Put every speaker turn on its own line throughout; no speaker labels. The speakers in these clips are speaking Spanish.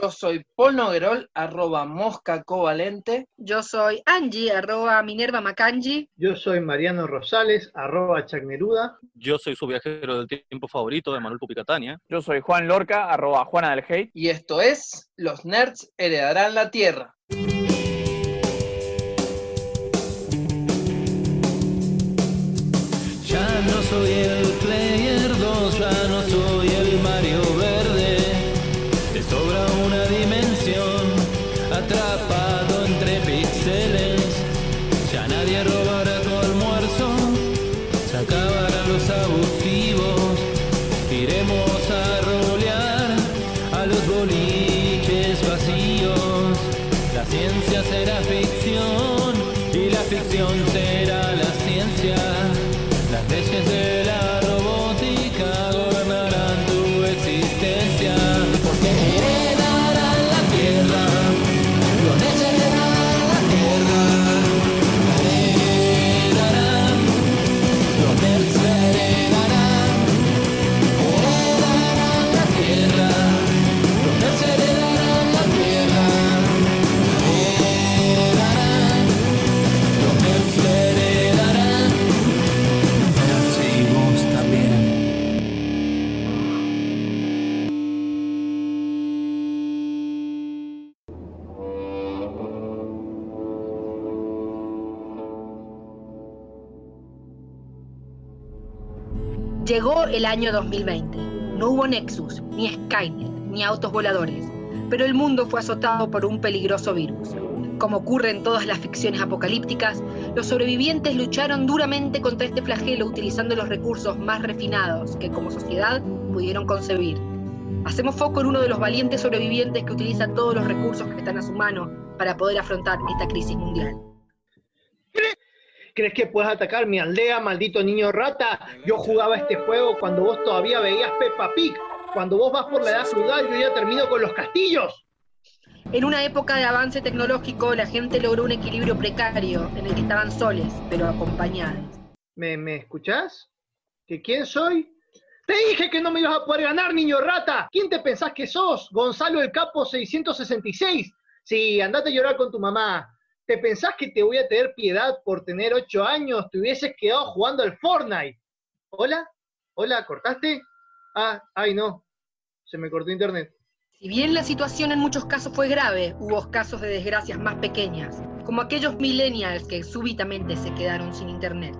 Yo soy Paul Noguerol, arroba mosca covalente.
Yo soy Angie, arroba Minerva Macangi.
Yo soy Mariano Rosales, arroba Chagneruda.
Yo soy su viajero del tiempo favorito de Manuel Pupicatania.
Yo soy Juan Lorca, arroba Juana del Hate.
Y esto es Los Nerds Heredarán la Tierra.
El
año 2020. No hubo Nexus, ni Skynet, ni autos voladores, pero el mundo fue azotado por un peligroso virus. Como ocurre en todas las ficciones apocalípticas, los sobrevivientes lucharon duramente contra este flagelo utilizando los recursos más refinados que como sociedad pudieron concebir. Hacemos foco en uno de los valientes sobrevivientes que utiliza todos los recursos que están a su mano para poder afrontar esta crisis mundial.
¿Crees que puedes atacar mi aldea, maldito niño rata? Yo jugaba este juego cuando vos todavía veías Peppa Pig. Cuando vos vas por la edad feudal, yo ya termino con los castillos.
En una época de avance tecnológico, la gente logró un equilibrio precario en el que estaban soles, pero acompañados.
¿Me, me escuchás? ¿Que quién soy? Te dije que no me ibas a poder ganar, niño rata. ¿Quién te pensás que sos? Gonzalo el Capo 666. Sí, andate a llorar con tu mamá. ¿Te pensás que te voy a tener piedad por tener ocho años? Te hubieses quedado jugando al Fortnite. ¿Hola? ¿Hola? ¿Cortaste? Ah, ay no. Se me cortó internet.
Si bien la situación en muchos casos fue grave, hubo casos de desgracias más pequeñas, como aquellos millennials que súbitamente se quedaron sin internet.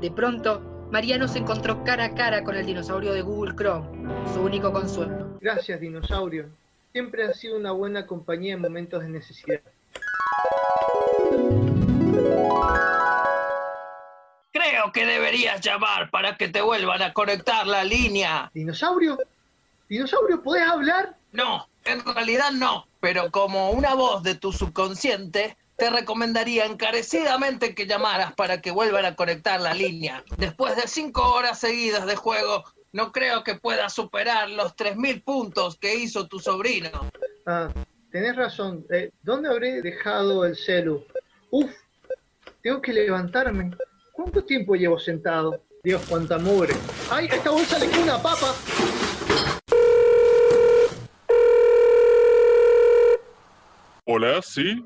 De pronto, Mariano se encontró cara a cara con el dinosaurio de Google Chrome, su único consuelo.
Gracias, dinosaurio. Siempre has sido una buena compañía en momentos de necesidad.
Llamar para que te vuelvan a conectar la línea.
¿Dinosaurio? ¿Dinosaurio, podés hablar?
No, en realidad no, pero como una voz de tu subconsciente, te recomendaría encarecidamente que llamaras para que vuelvan a conectar la línea. Después de cinco horas seguidas de juego, no creo que puedas superar los 3.000 puntos que hizo tu sobrino.
Ah, tenés razón. Eh, ¿Dónde habré dejado el celu? Uf, tengo que levantarme. ¿Cuánto tiempo llevo sentado? Dios, cuánta mugre. ¡Ay, a esta bolsa le queda una papa!
Hola, sí.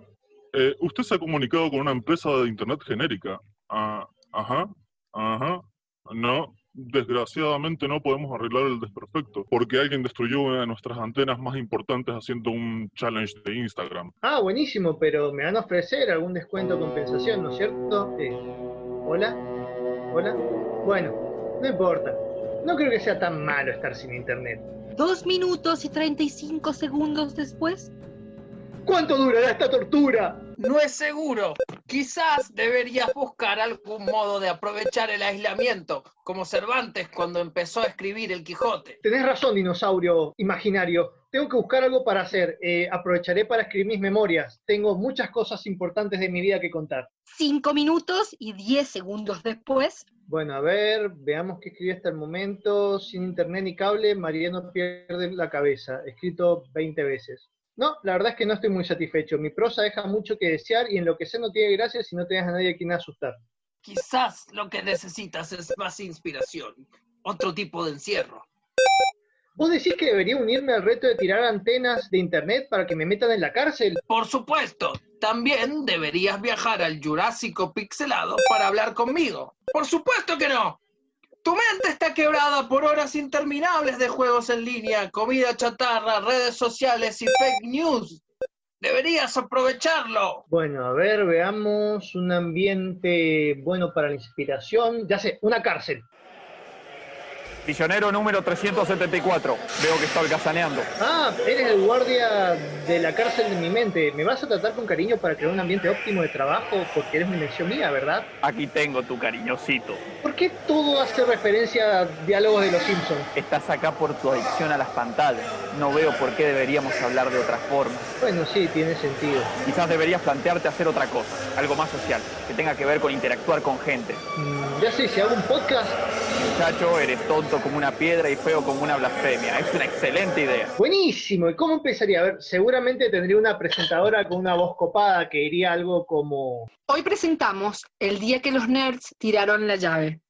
Eh, usted se ha comunicado con una empresa de internet genérica. Ah, ajá, ajá. No, desgraciadamente no podemos arreglar el desperfecto, porque alguien destruyó una de nuestras antenas más importantes haciendo un challenge de Instagram.
Ah, buenísimo, pero me van a ofrecer algún descuento o compensación, ¿no es cierto? Eh, ¿Hola? ¿Hola? Bueno, no importa. No creo que sea tan malo estar sin internet.
Dos minutos y 35 segundos después,
¿Cuánto durará esta tortura?
No es seguro. Quizás deberías buscar algún modo de aprovechar el aislamiento, como Cervantes cuando empezó a escribir El Quijote.
Tenés razón, dinosaurio imaginario. Tengo que buscar algo para hacer. Eh, aprovecharé para escribir mis memorias. Tengo muchas cosas importantes de mi vida que contar.
cinco minutos y 10 segundos después,
Bueno, a ver, veamos qué escribí hasta el momento. Sin internet ni cable, Mariano pierde la cabeza. Escrito 20 veces. No, la verdad es que no estoy muy satisfecho. Mi prosa deja mucho que desear y en lo que sé no tiene gracia si no tenés a nadie a quien asustar.
Quizás lo que necesitas es más inspiración, otro tipo de encierro.
¿Vos decís que debería unirme al reto de tirar antenas de internet para que me metan en la cárcel?
Por supuesto, también deberías viajar al Jurásico Pixelado para hablar conmigo. Por supuesto que no. Tu mente está quebrada por horas interminables de juegos en línea, comida chatarra, redes sociales y fake news. Deberías aprovecharlo.
Bueno, a ver, veamos un ambiente bueno para la inspiración. Ya sé, una cárcel.
Prisionero número 374. Veo que está holgazaneando.
Ah, eres el guardia de la cárcel de mi mente. ¿Me vas a tratar con cariño para crear un ambiente óptimo de trabajo? Porque eres una invención mía, ¿verdad?
Aquí tengo tu cariñosito.
¿Por qué todo hace referencia a diálogos de los Simpsons?
Estás acá por tu adicción a las pantallas. No veo por qué deberíamos hablar de otra forma.
Bueno, sí, tiene sentido.
Quizás deberías plantearte hacer otra cosa, algo más social, que tenga que ver con interactuar con gente.
Mm, ya sé, si hago un podcast,
Muchacho, eres tonto como una piedra y feo como una blasfemia. Es una excelente idea.
buenísimo. ¿Y cómo empezaría? A ver, seguramente tendría una presentadora con una voz copada que diría algo como...
Hoy presentamos el día que los nerds tiraron la llave.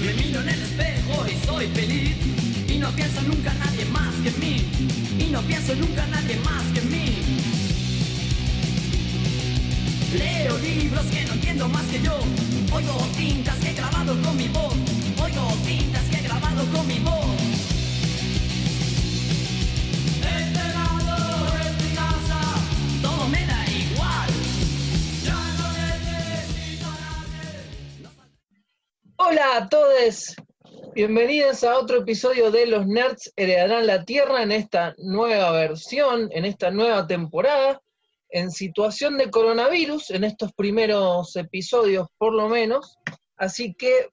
Me miro en el espejo y soy feliz. Y no pienso nunca en nadie más que en mí. Y no pienso nunca en nadie más que en mí. Leo libros que no entiendo más que yo. Oigo tintas que he grabado con mi voz. Oigo tintas que he grabado con mi voz. Este lado mi casa. Todo me da igual. Ya.
Hola a todos. Bienvenidos a otro episodio de Los Nerds Heredarán la Tierra en esta nueva versión, en esta nueva temporada, en situación de coronavirus, en estos primeros episodios por lo menos. Así que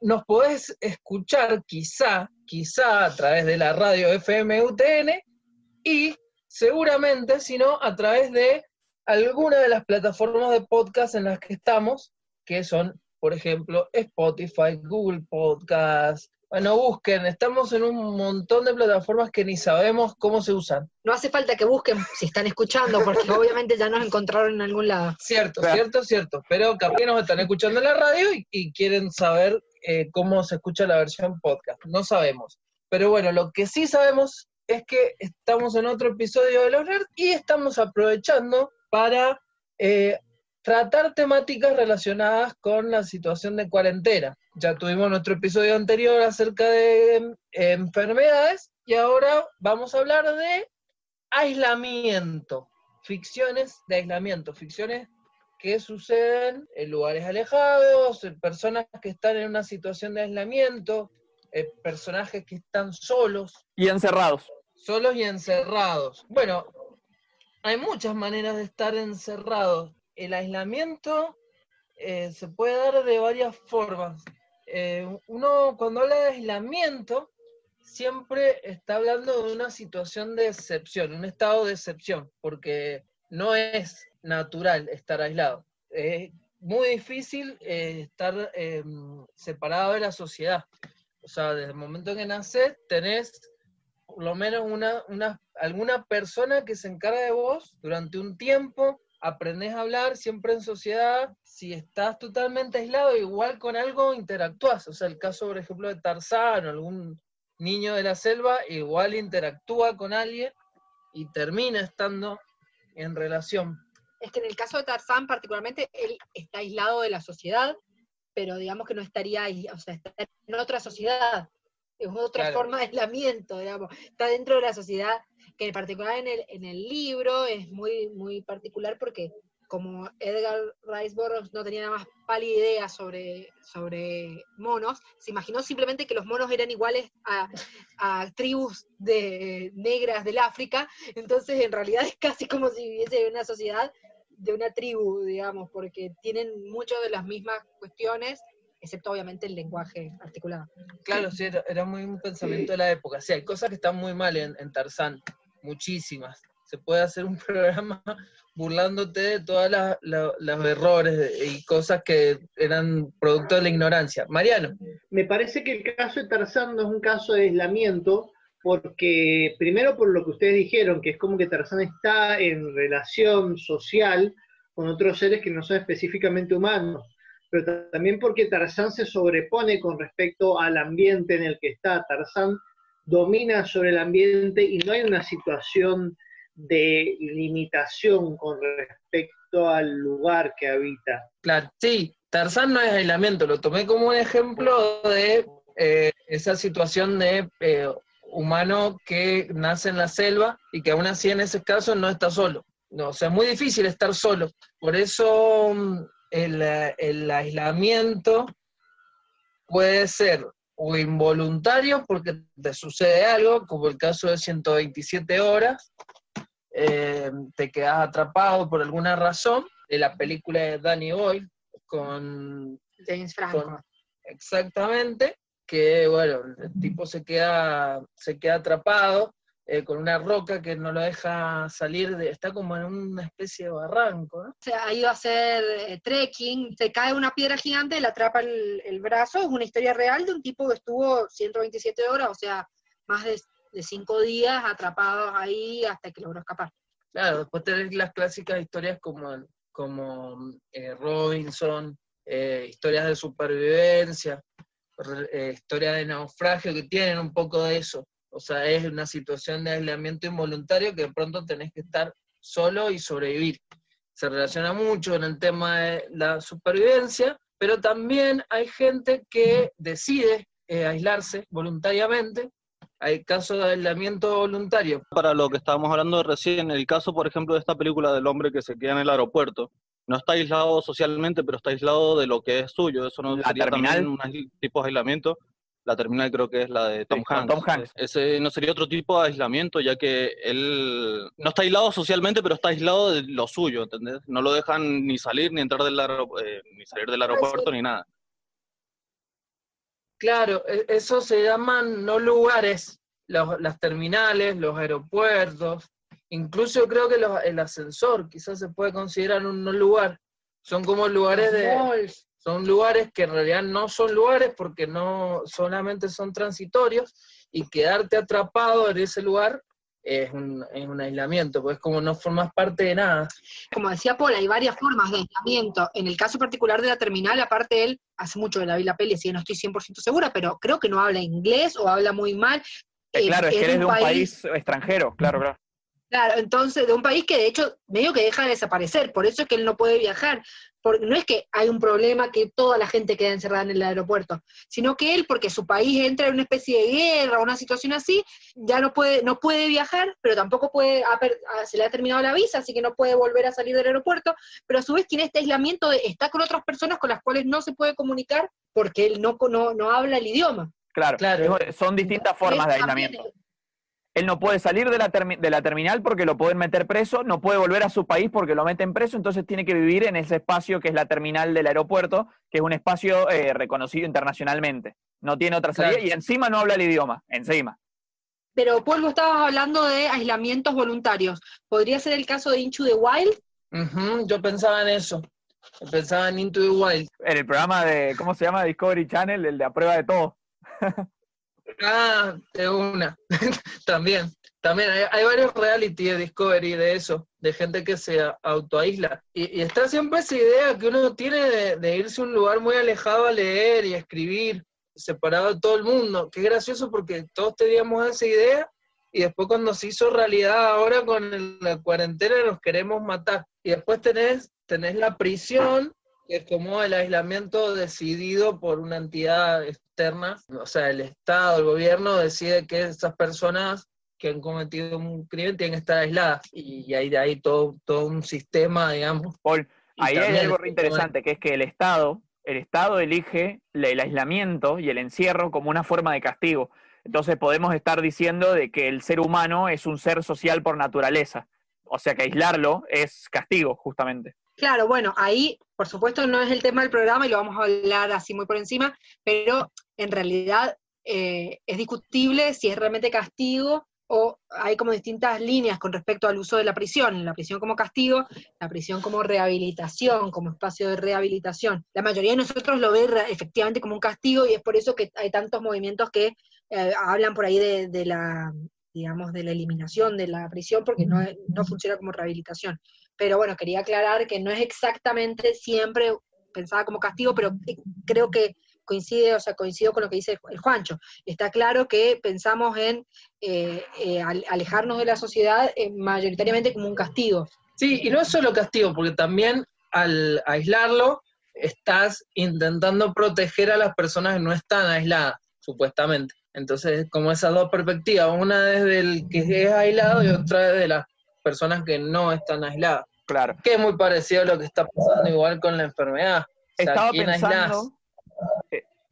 nos podés escuchar quizá, quizá a través de la radio FM UTN y seguramente, si no, a través de alguna de las plataformas de podcast en las que estamos, que son por ejemplo, Spotify, Google Podcast. Bueno, busquen, estamos en un montón de plataformas que ni sabemos cómo se usan.
No hace falta que busquen si están escuchando, porque obviamente ya nos encontraron en algún lado.
Cierto,
Claro.
cierto, cierto. Pero capaz nos están escuchando en la radio y, y quieren saber eh, cómo se escucha la versión podcast. No sabemos. Pero bueno, lo que sí sabemos es que estamos en otro episodio de Los Nerds y estamos aprovechando para eh, tratar temáticas relacionadas con la situación de cuarentena. Ya tuvimos nuestro episodio anterior acerca de eh, enfermedades y ahora vamos a hablar de aislamiento, ficciones de aislamiento, ficciones que suceden en lugares alejados, en personas que están en una situación de aislamiento, eh, personajes que están solos,
Y encerrados.
solos y encerrados. Bueno, hay muchas maneras de estar encerrados. El aislamiento eh, se puede dar de varias formas. Eh, uno cuando habla de aislamiento siempre está hablando de una situación de excepción, un estado de excepción, porque no es natural estar aislado. Es muy difícil eh, estar eh, separado de la sociedad. O sea, desde el momento en que naces, tenés por lo menos una, alguna persona que se encarga de vos durante un tiempo, aprendés a hablar siempre en sociedad, si estás totalmente aislado, igual con algo interactúas, o sea, el caso, por ejemplo, de Tarzán o algún niño de la selva, igual interactúa con alguien y termina estando en relación.
Es que en el caso de Tarzán particularmente, él está aislado de la sociedad, pero digamos que no estaría ahí, o sea, está en otra sociedad. Es otra
Claro.
forma de aislamiento, digamos. Está dentro de la sociedad, que en particular en el, en el libro es muy, muy particular porque como Edgar Rice Burroughs no tenía nada más pálida idea sobre, sobre monos, se imaginó simplemente que los monos eran iguales a, a tribus de, negras del África, entonces en realidad es casi como si viviese una sociedad de una tribu, digamos, porque tienen muchas de las mismas cuestiones, excepto obviamente el lenguaje articulado.
Claro, sí, era, era muy un pensamiento de la época. Sí, hay cosas que están muy mal en, en Tarzán, muchísimas. Se puede hacer un programa burlándote de todos los errores y cosas que eran producto de la ignorancia. Mariano,
Me parece que el caso de Tarzán no es un caso de aislamiento, porque primero por lo que ustedes dijeron, que es como que Tarzán está en relación social con otros seres que no son específicamente humanos. Pero también porque Tarzán se sobrepone con respecto al ambiente en el que está. Tarzán domina sobre el ambiente y no hay una situación de limitación con respecto al lugar que habita.
Claro, sí, Tarzán no es aislamiento, lo tomé como un ejemplo de eh, esa situación de eh, humano que nace en la selva y que aún así en ese caso no está solo. No, o sea, es muy difícil estar solo. Por eso mm, el, el aislamiento puede ser o involuntario porque te sucede algo, como el caso de 127 horas, eh, te quedas atrapado por alguna razón, en la película de Danny Boyle con
James Franco.
con- exactamente, que bueno, el tipo se queda, se queda atrapado eh, con una roca que no lo deja salir, de, está como en una especie de barranco, ¿no?
se ha ido a hacer eh, trekking, se cae una piedra gigante, le atrapa el, el brazo, es una historia real de un tipo que estuvo 127 horas, o sea, más de, de cinco días atrapados ahí hasta que logró escapar.
Claro, después tenés las clásicas historias como, como eh, Robinson, historias de supervivencia, historias de naufragio que tienen un poco de eso. O sea, es una situación de aislamiento involuntario que de pronto tenés que estar solo y sobrevivir. Se relaciona mucho en el tema de la supervivencia, pero también hay gente que decide eh, aislarse voluntariamente. Hay casos de aislamiento voluntario.
Para lo que estábamos hablando recién, el caso, por ejemplo, de esta película del hombre que se queda en el aeropuerto, no está aislado socialmente, pero está aislado de lo que es suyo. Eso no
¿La
sería
terminal?
también un tipo de aislamiento. La terminal creo que es la de Tom Hanks.
Tom Hanks.
Ese no sería otro tipo de aislamiento, ya que él no está aislado socialmente, pero está aislado de lo suyo, ¿entendés? No lo dejan ni salir, ni entrar del, aero- eh, ni salir del aeropuerto, ni nada.
Claro, e- eso se llaman no lugares, los- las terminales, los aeropuertos, incluso creo que los- el ascensor quizás se puede considerar un no lugar. Son como lugares de,
Malls.
Son lugares que en realidad no son lugares porque no solamente son transitorios y quedarte atrapado en ese lugar es un, es un aislamiento, pues como no formas parte de nada.
Como decía Paul, hay varias formas de aislamiento. En el caso particular de la terminal, aparte él, hace mucho que la vi la peli, así que no estoy 100% segura, pero creo que no habla inglés o habla muy mal.
Eh,
Eh,
claro, es que
es
eres de
un
un país extranjero, claro, claro.
Claro, entonces, de un país que de hecho medio que deja de desaparecer, por eso es que él no puede viajar. Porque no es que hay un problema que toda la gente queda encerrada en el aeropuerto, sino que él, porque su país entra en una especie de guerra, una situación así, ya no puede, no puede viajar, pero tampoco puede, se le ha terminado la visa, así que no puede volver a salir del aeropuerto, pero a su vez tiene este aislamiento de está con otras personas con las cuales no se puede comunicar porque él no, no, no habla el idioma.
Claro,
Claro.
Es- son distintas formas de
también
aislamiento. Él no puede salir de la, de la terminal porque lo pueden meter preso, no puede volver a su país porque lo meten preso, entonces tiene que vivir en ese espacio que es la terminal del aeropuerto, que es un espacio eh, reconocido internacionalmente. No tiene otra salida
Claro.
y encima no habla el idioma, encima.
Pero Paul, vos estabas hablando de aislamientos voluntarios. ¿Podría ser el caso de Into the Wild?
Yo pensaba en eso, pensaba en Into the Wild.
En el programa de, ¿cómo se llama? Discovery Channel, el de a prueba de todo.
Ah, de una. también. También hay, hay varios reality de Discovery de eso, de gente que se autoaísla. Y, está siempre esa idea que uno tiene de, irse a un lugar muy alejado a leer y escribir, separado de todo el mundo. Es gracioso porque todos teníamos esa idea y después cuando se hizo realidad ahora con la cuarentena nos queremos matar. Y después tenés, tenés la prisión, que es como el aislamiento decidido por una entidad o sea, el Estado, el gobierno decide que esas personas que han cometido un crimen tienen que estar aisladas. Y hay de ahí todo, todo un sistema, digamos.
Paul, ahí hay algo re interesante, que es que el Estado, el Estado elige el aislamiento y el encierro como una forma de castigo. Entonces podemos estar diciendo de que el ser humano es un ser social por naturaleza. O sea que aislarlo es castigo, justamente.
Claro, bueno, ahí, por supuesto, no es el tema del programa y lo vamos a hablar así muy por encima, pero en realidad eh, es discutible si es realmente castigo o hay como distintas líneas con respecto al uso de la prisión, la prisión como castigo, la prisión como rehabilitación, como espacio de rehabilitación. La mayoría de nosotros lo ve efectivamente como un castigo y es por eso que hay tantos movimientos que eh, hablan por ahí de, de la digamos, de la eliminación de la prisión, porque no, no funciona como rehabilitación. Pero bueno, quería aclarar que no es exactamente siempre pensada como castigo, pero creo que coincide, o sea, coincido con lo que dice el Juancho. Está claro que pensamos en eh, eh, al- alejarnos de la sociedad eh, mayoritariamente como un castigo.
Sí, y no es solo castigo, porque también al aislarlo estás intentando proteger a las personas que no están aisladas, supuestamente. Entonces, como esas dos perspectivas, una desde el que es aislado y otra desde las personas que no están aisladas.
Claro.
Que es muy parecido a lo que está pasando igual con la enfermedad. O sea,
Estaba
¿quién aislás?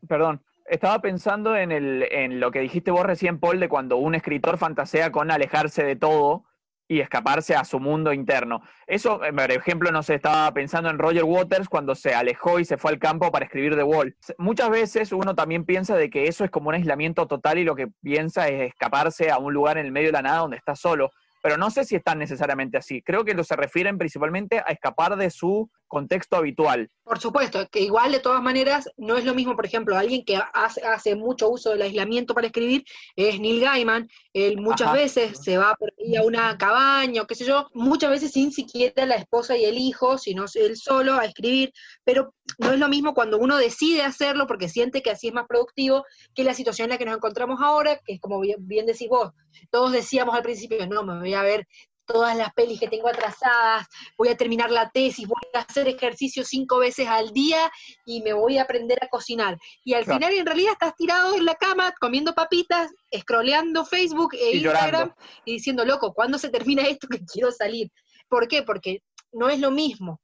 Perdón, estaba pensando en, el, lo que dijiste vos recién, Paul, de cuando un escritor fantasea con alejarse de todo y escaparse a su mundo interno. Eso, eh, por ejemplo, no sé, estaba pensando en Roger Waters cuando se alejó y se fue al campo para escribir The Wall. Se- Muchas veces uno también piensa de que eso es como un aislamiento total y lo que piensa es escaparse a un lugar en el medio de la nada donde está solo. Pero no sé si es tan necesariamente así. Creo que lo se refieren principalmente a escapar de su contexto habitual.
Por supuesto, que igual de todas maneras no es lo mismo, por ejemplo, alguien que hace, hace mucho uso del aislamiento para escribir es Neil Gaiman, él muchas
Ajá.
veces se va por ahí a una cabaña o qué sé yo, muchas veces sin siquiera la esposa y el hijo, sino él solo a escribir, pero no es lo mismo cuando uno decide hacerlo porque siente que así es más productivo que la situación en la que nos encontramos ahora, que es como bien, bien decís vos, todos decíamos al principio, no, me voy a ver todas las pelis que tengo atrasadas, voy a terminar la tesis, voy a hacer ejercicio cinco veces al día y me voy a aprender a cocinar. Y al
Claro.
final en realidad estás tirado en la cama comiendo papitas, scrolleando Facebook e
Y
Instagram
llorando.
y diciendo, loco, ¿cuándo se termina esto que quiero salir? ¿Por qué? Porque no es lo mismo.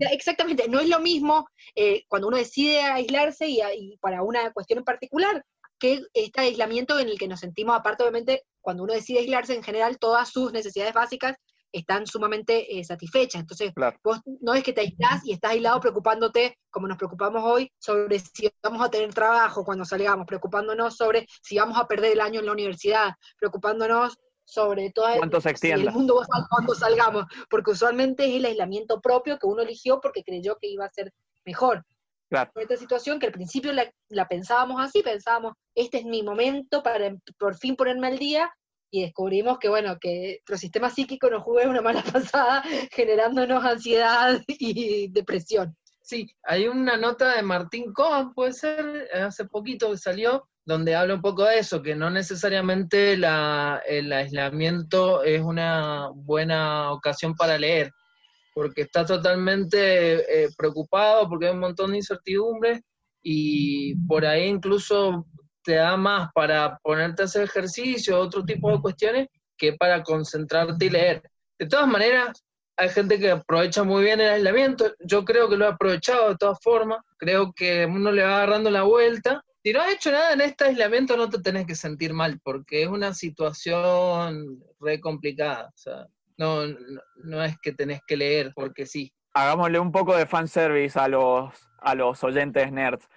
Exactamente, no es lo mismo eh, cuando uno decide aislarse y, y para una cuestión en particular que este aislamiento en el que nos sentimos, aparte obviamente, cuando uno decide aislarse, en general todas sus necesidades básicas están sumamente eh, satisfechas. Entonces,
Claro.
vos no es que te aislás y estás aislado preocupándote, como nos preocupamos hoy, sobre si vamos a tener trabajo cuando salgamos, preocupándonos sobre si vamos a perder el año en la universidad, preocupándonos sobre todo
¿Cuánto se
si el mundo va a estar cuando salgamos, porque usualmente es el aislamiento propio que uno eligió porque creyó que iba a ser mejor.
Claro.
Por esta situación que al principio la, la pensábamos así, pensábamos, este es mi momento para em- por fin ponerme al día, y descubrimos que, bueno, que nuestro sistema psíquico nos juega una mala pasada, generándonos ansiedad y depresión.
Sí, hay una nota de Martín Cohen, puede ser, hace poquito que salió, donde habla un poco de eso, que no necesariamente la- el aislamiento es una buena ocasión para leer, porque está totalmente eh, preocupado, porque hay un montón de incertidumbre y por ahí incluso te da más para ponerte a hacer ejercicio, otro tipo de cuestiones, que para concentrarte y leer. De todas maneras, hay gente que aprovecha muy bien el aislamiento. Yo creo que lo he aprovechado de todas formas. Creo que uno le va agarrando la vuelta. Si no has hecho nada en este aislamiento, no te tenés que sentir mal, porque es una situación re complicada. No, no, no es que tenés que leer, porque sí.
Hagámosle un poco de fanservice a los, a los oyentes nerds.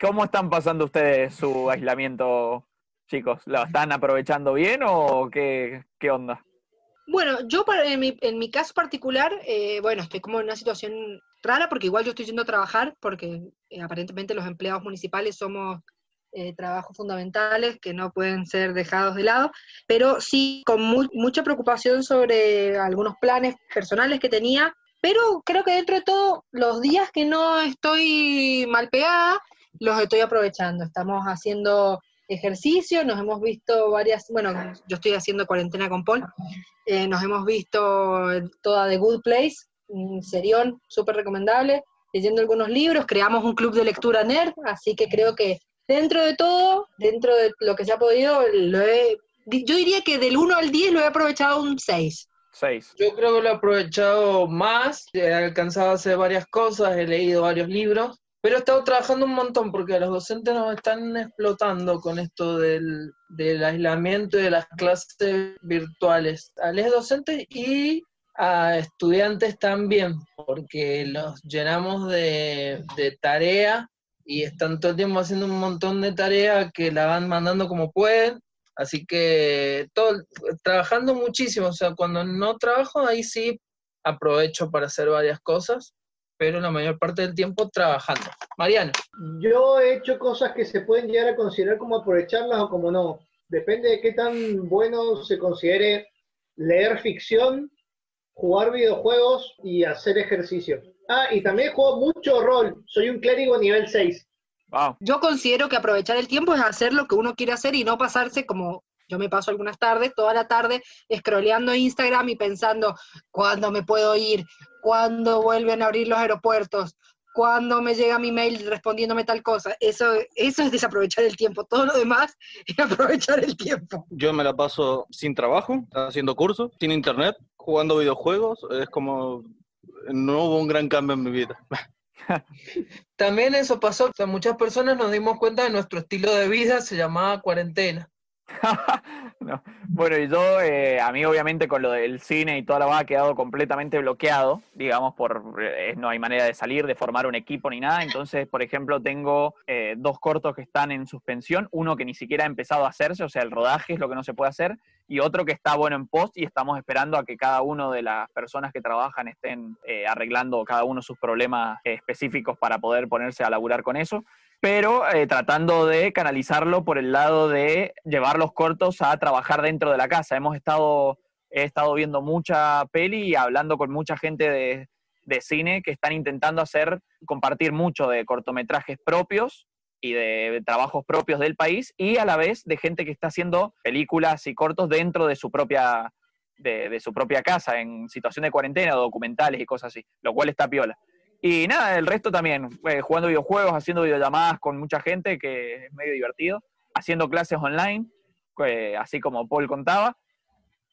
¿Cómo están pasando ustedes su aislamiento, chicos? ¿Lo están aprovechando bien o qué, qué onda?
Bueno, yo para- en, mi, en mi caso particular, eh, bueno, estoy como en una situación rara porque igual yo estoy yendo a trabajar porque eh, aparentemente los empleados municipales somos eh, trabajos fundamentales que no pueden ser dejados de lado, pero sí con mu- mucha preocupación sobre algunos planes personales que tenía, pero creo que dentro de todo, los días que no estoy mal pegada, los estoy aprovechando. Estamos haciendo ejercicio, nos hemos visto varias, bueno, yo estoy haciendo cuarentena con Paul, eh, nos hemos visto toda The Good Place, un serión súper recomendable, leyendo algunos libros, creamos un club de lectura nerd, así que creo que dentro de todo, dentro de lo que se ha podido, lo he, yo diría que del 1 al 10 lo he aprovechado un 6.
Seis.
Yo creo que lo he aprovechado más, he alcanzado a hacer varias cosas, he leído varios libros, pero he estado trabajando un montón porque los docentes nos están explotando con esto del, del aislamiento y de las clases virtuales. A los docentes y a estudiantes también, porque los llenamos de, de tarea y están todo el tiempo haciendo un montón de tareas que la van mandando como pueden. Así que todo, trabajando muchísimo, o sea, cuando no trabajo, ahí sí aprovecho para hacer varias cosas, pero la mayor parte del tiempo trabajando. Mariano,
Yo he hecho cosas que se pueden llegar a considerar como aprovecharlas o como no. Depende de qué tan bueno se considere leer ficción, jugar videojuegos y hacer ejercicio. Ah, y también juego mucho rol. Soy un clérigo nivel 6.
Wow.
Yo considero que aprovechar el tiempo es hacer lo que uno quiere hacer y no pasarse como yo me paso algunas tardes, toda la tarde, scrolleando Instagram y pensando cuándo me puedo ir, cuándo vuelven a abrir los aeropuertos, cuándo me llega mi mail respondiéndome tal cosa. Eso, eso es desaprovechar el tiempo. Todo lo demás es aprovechar el tiempo.
Yo me la paso sin trabajo, haciendo cursos, sin internet, jugando videojuegos. Es como. No hubo un gran cambio en mi vida.
También eso pasó, muchas personas nos dimos cuenta de nuestro estilo de vida, se llamaba cuarentena.
No. Bueno, y yo, eh, a mí obviamente con lo del cine y toda la va ha quedado completamente bloqueado, digamos, por eh, no hay manera de salir, de formar un equipo ni nada. Entonces, por ejemplo, tengo eh, dos cortos que están en suspensión, uno que ni siquiera ha empezado a hacerse, o sea, el rodaje es lo que no se puede hacer, y otro que está bueno en post y estamos esperando a que cada uno de las personas que trabajan estén eh, arreglando cada uno sus problemas específicos para poder ponerse a laburar con eso pero eh, tratando de canalizarlo por el lado de llevar los cortos a trabajar dentro de la casa. Hemos estado, he estado viendo mucha peli y hablando con mucha gente de, de cine que están intentando hacer, compartir mucho de cortometrajes propios y de trabajos propios del país y a la vez de gente que está haciendo películas y cortos dentro de su propia de, de su propia casa en situación de cuarentena, documentales y cosas así, lo cual está piola. Y nada, el resto también, eh, jugando videojuegos, haciendo videollamadas con mucha gente, que es medio divertido, haciendo clases online, eh, así como Paul contaba.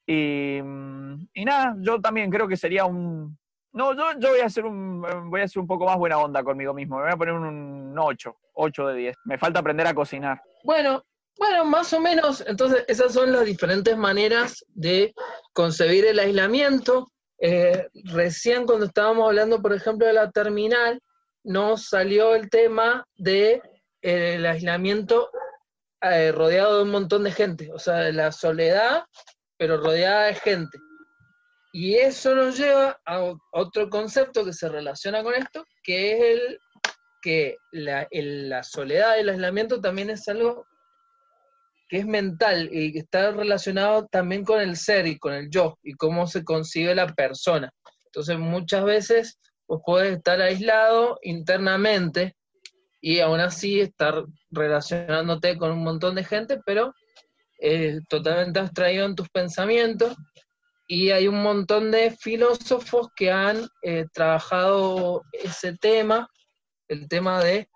Y, y nada, yo también creo que sería un... No, yo, yo voy, a hacer un, voy a hacer un poco más buena onda conmigo mismo, me voy a poner un 8, 8 de 10. Me falta aprender a cocinar.
Bueno, bueno, más o menos, entonces esas son las diferentes maneras de concebir el aislamiento. Eh, recién cuando estábamos hablando, por ejemplo, de la terminal, nos salió el tema de eh, el aislamiento eh, rodeado de un montón de gente, o sea, de la soledad, pero rodeada de gente. Y eso nos lleva a otro concepto que se relaciona con esto, que es el que la, el- la soledad el aislamiento también es algo que es mental y que está relacionado también con el ser y con el yo y cómo se concibe la persona. Entonces muchas veces vos podés estar aislado internamente y aún así estar relacionándote con un montón de gente, pero eh, totalmente abstraído en tus pensamientos. Y hay un montón de filósofos que han eh, trabajado ese tema, el tema de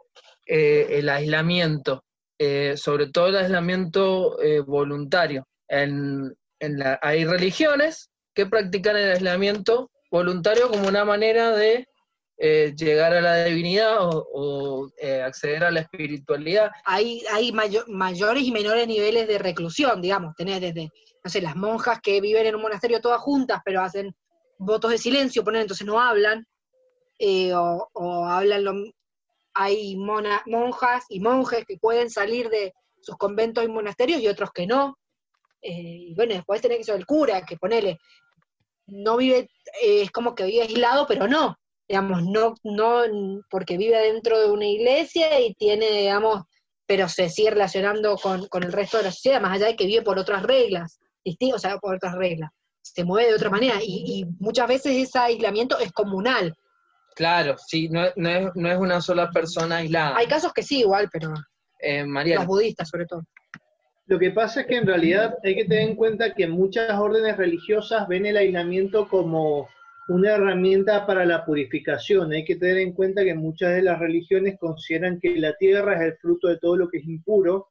eh, el aislamiento eh, sobre todo el aislamiento eh, voluntario. En, en la- hay religiones que practican el aislamiento voluntario como una manera de eh, llegar a la divinidad o, acceder a la espiritualidad.
Hay, hay mayo- mayores y menores niveles de reclusión, digamos. Tenés desde, no sé, las monjas que viven en un monasterio todas juntas, pero hacen votos de silencio, ponen, entonces no hablan, o, o hablan lo, hay mona- monjas y monjes que pueden salir de sus conventos y monasterios y otros que no. Eh, y bueno, después tenés que ser el cura, que ponele, no vive, eh, es como que vive aislado, pero no, digamos, no, no, porque vive dentro de una iglesia y tiene, digamos, pero se sigue relacionando con, con el resto de la sociedad, más allá de que vive por otras reglas, o sea, por otras reglas, se mueve de otra manera, y, y muchas veces ese aislamiento es comunal.
Claro, sí, no, es- no es, no es una sola persona aislada.
Hay casos que sí, igual, pero
Eh, Mariana.
los budistas sobre todo.
Lo que pasa es que en realidad hay que tener en cuenta que muchas órdenes religiosas ven el aislamiento como una herramienta para la purificación. Hay que tener en cuenta que muchas de las religiones consideran que la tierra es el fruto de todo lo que es impuro.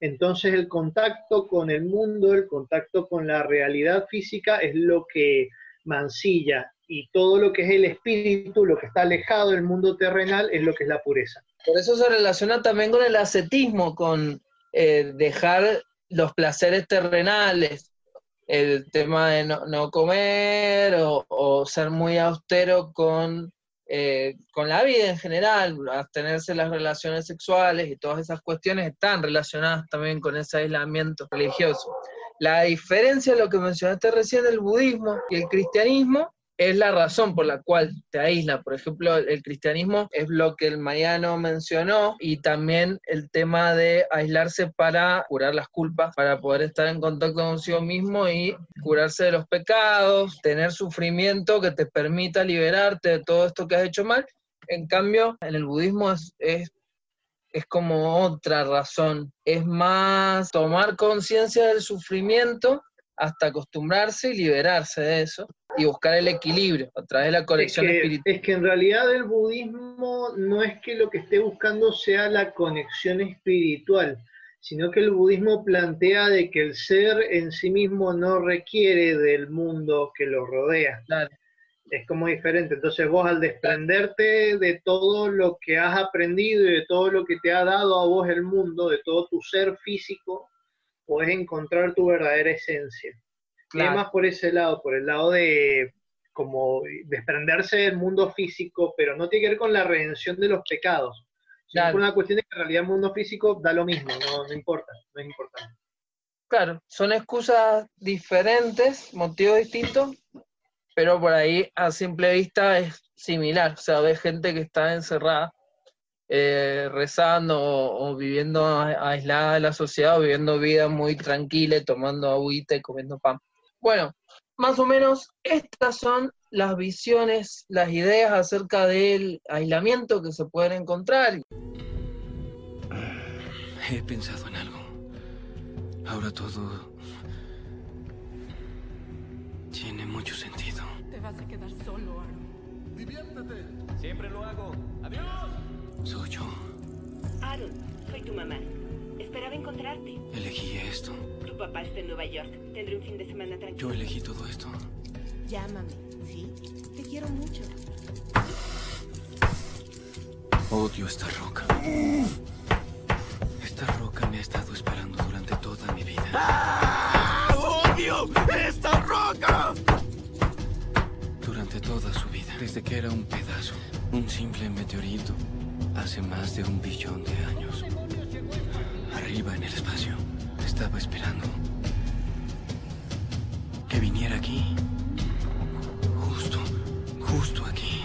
Entonces el contacto con el mundo, el contacto con la realidad física es lo que mancilla y todo lo que es el espíritu, lo que está alejado del mundo terrenal, es lo que es la pureza.
Por eso se relaciona también con el ascetismo, con eh, dejar los placeres terrenales, el tema de no, no comer o, o ser muy austero con, eh, con la vida en general, abstenerse de las relaciones sexuales y todas esas cuestiones están relacionadas también con ese aislamiento religioso. La diferencia, lo que mencionaste recién, del budismo y el cristianismo, es la razón por la cual te aísla. Por ejemplo, el cristianismo es lo que el Mariano mencionó y también el tema de aislarse para curar las culpas, para poder estar en contacto consigo mismo y curarse de los pecados, tener sufrimiento que te permita liberarte de todo esto que has hecho mal. En cambio, en el budismo es, es es como otra razón, es más tomar conciencia del sufrimiento hasta acostumbrarse y liberarse de eso y buscar el equilibrio a través de la conexión
es que,
espiritual.
Es que en realidad el budismo no es que lo que esté buscando sea la conexión espiritual, sino que el budismo plantea de que el ser en sí mismo no requiere del mundo que lo rodea.
Claro.
Es como diferente. Entonces vos al desprenderte de todo lo que has aprendido y de todo lo que te ha dado a vos el mundo, de todo tu ser físico, puedes encontrar tu verdadera esencia.
Claro.
Y más por ese lado, por el lado de como desprenderse del mundo físico, pero no tiene que ver con la redención de los pecados. con una cuestión de que en realidad el mundo físico da lo mismo, no, no importa, no es importante.
Claro, son excusas diferentes, motivos distintos, pero por ahí a simple vista es similar. O sea, ves gente que está encerrada, eh, rezando o, o viviendo a- aislada de la sociedad, o viviendo vida muy tranquila, tomando agüita y comiendo pan. Bueno, más o menos estas son las visiones, las ideas acerca del aislamiento que se pueden encontrar.
He pensado en algo. Ahora todo tiene mucho sentido.
Te vas a quedar solo, Aaron.
Siempre lo hago. Adiós. Soy yo.
Aaron, soy tu mamá. Esperaba encontrarte.
Elegí esto.
Tu papá está en Nueva York. Tendré un fin de semana tranquilo.
Yo elegí todo esto.
Llámame, ¿sí? Te quiero mucho.
Odio esta roca. Esta roca me ha estado esperando durante toda mi vida. ¡Odio esta roca! Durante toda su vida, desde que era un pedazo, un simple meteorito, hace más de un billón de años. Arriba en el espacio, estaba esperando que viniera aquí. Justo, justo aquí.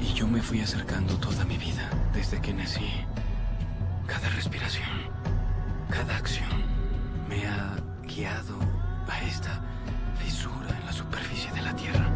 Y yo me fui acercando toda mi vida, desde que nací. Cada respiración, cada acción me ha guiado a esta fisura en la superficie de la Tierra.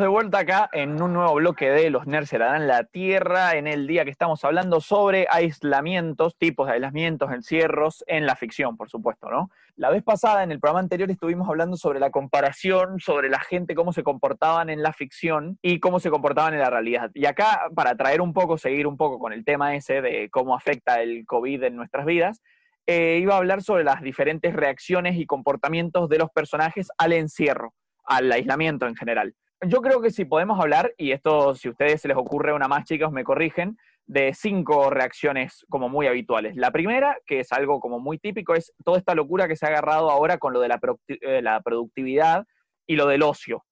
De vuelta acá en un nuevo bloque de Los Nerds se la dan la tierra, en el día que estamos hablando sobre aislamientos, tipos de aislamientos, encierros, en la ficción, por supuesto, ¿no? La vez pasada, en el programa anterior, estuvimos hablando sobre la comparación, sobre la gente, cómo se comportaban en la ficción y cómo se comportaban en la realidad. Y acá, para traer un poco, seguir un poco con el tema ese de cómo afecta el COVID en nuestras vidas, eh, iba a hablar sobre las diferentes reacciones y comportamientos de los personajes al encierro al aislamiento en general. Yo creo que si podemos hablar, y esto si a ustedes se les ocurre una más, chicos, me corrigen, de cinco reacciones como muy habituales. La primera, que es algo como muy típico, es toda esta locura que se ha agarrado ahora con lo de la, producti- eh, la productividad y lo del ocio,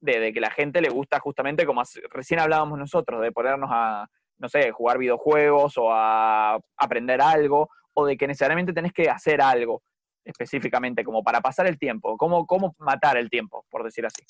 de, de que la gente le gusta justamente, como recién hablábamos nosotros, de ponernos a, no sé, jugar videojuegos o a aprender algo, o de que necesariamente tenés que hacer algo específicamente, como para pasar el tiempo, cómo, cómo matar el tiempo, por decir así.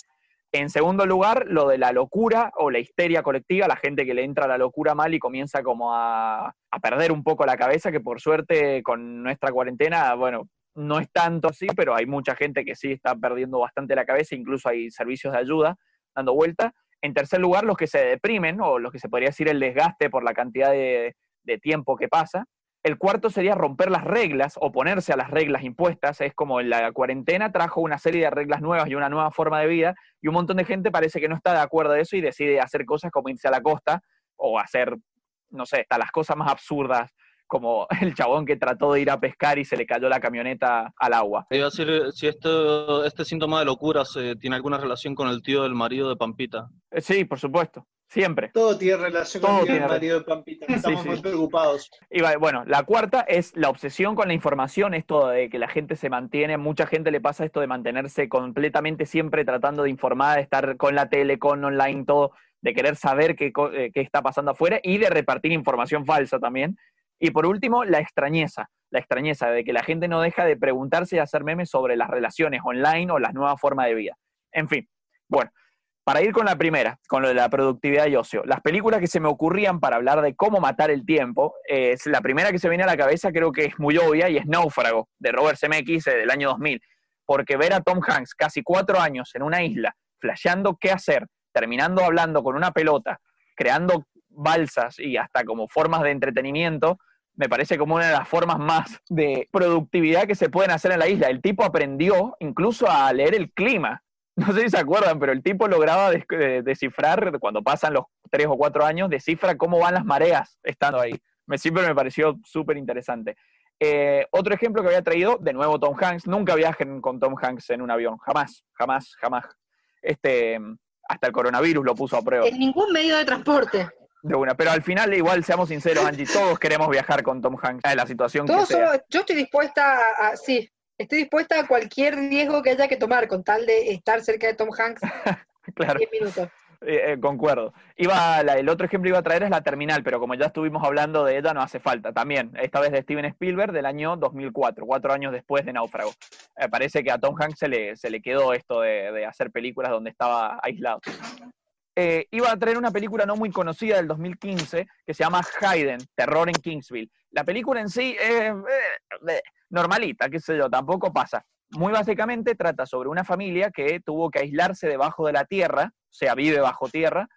En segundo lugar, lo de la locura o la histeria colectiva, la gente que le entra a la locura mal y comienza como a, perder un poco la cabeza, que por suerte con nuestra cuarentena, bueno, no es tanto así, pero hay mucha gente que sí está perdiendo bastante la cabeza, incluso hay servicios de ayuda dando vuelta. En tercer lugar, los que se deprimen o los que se podría decir el desgaste por la cantidad de tiempo que pasa. El cuarto sería romper las reglas, oponerse a las reglas impuestas. Es como la cuarentena trajo una serie de reglas nuevas y una nueva forma de vida, y un montón de gente parece que no está de acuerdo de eso y decide hacer cosas como irse a la costa o hacer, no sé, hasta las cosas más absurdas, como el chabón que trató de ir a pescar y se le cayó la camioneta al agua.
Iba a decir eh, si esto, este síntoma de locura se tiene alguna relación con el tío del marido de Pampita.
Eh, Sí, por supuesto, siempre.
Todo tiene relación
Todo
con el marido de Pampita. Estamos
sí.
muy preocupados.
Y bueno, la cuarta es la obsesión con la información, esto de que la gente se mantiene, mucha gente le pasa esto de mantenerse completamente siempre tratando de informar, de estar con la tele, con online, todo, de querer saber qué, eh, qué está pasando afuera y de repartir información falsa también. Y por último, la extrañeza, la extrañeza de que la gente no deja de preguntarse y hacer memes sobre las relaciones online o las nuevas formas de vida. En fin, bueno, para ir con la primera, con lo de la productividad y ocio, las películas que se me ocurrían para hablar de cómo matar el tiempo, es la primera que se viene a la cabeza creo que es muy obvia y es Náufrago, de Robert Zemeckis, eh, del año 2000. Porque ver a Tom Hanks casi cuatro años en una isla, flasheando qué hacer, terminando hablando con una pelota, creando balsas y hasta como formas de entretenimiento, me parece como una de las formas más de productividad que se pueden hacer en la isla. El tipo aprendió incluso a leer el clima. No sé si se acuerdan, pero el tipo lograba eh, descifrar, cuando pasan los tres o cuatro años, descifra cómo van las mareas estando ahí. Me, siempre me pareció súper interesante. Eh, otro ejemplo que había traído, de nuevo Tom Hanks. Nunca viajen con Tom Hanks en un avión. Jamás, jamás, jamás. Este, hasta el coronavirus lo puso a prueba
En ningún medio de transporte.
de una. Pero al final, igual, seamos sinceros, Angie, todos queremos viajar con Tom Hanks en la situación que sea.
somos- yo estoy dispuesta a- sí, estoy dispuesta a cualquier riesgo que haya que tomar con tal de estar cerca de Tom Hanks
Claro.
10 minutos.
Eh, eh, concuerdo. Iba, la- el otro ejemplo iba a traer es la terminal, pero como ya estuvimos hablando de ella, no hace falta. También, esta vez de Steven Spielberg del año 2004, cuatro años después de Náufrago. Eh, parece que a Tom Hanks se le, se le quedó esto de, de hacer películas donde estaba aislado. Eh, iba a traer una película no muy conocida del 2015 que se llama Hayden, Terror en Kingsville. La película en sí es eh, eh, normalita, qué sé yo, tampoco pasa. Muy básicamente trata sobre una familia que tuvo que aislarse debajo de la tierra, o sea, vive bajo tierra,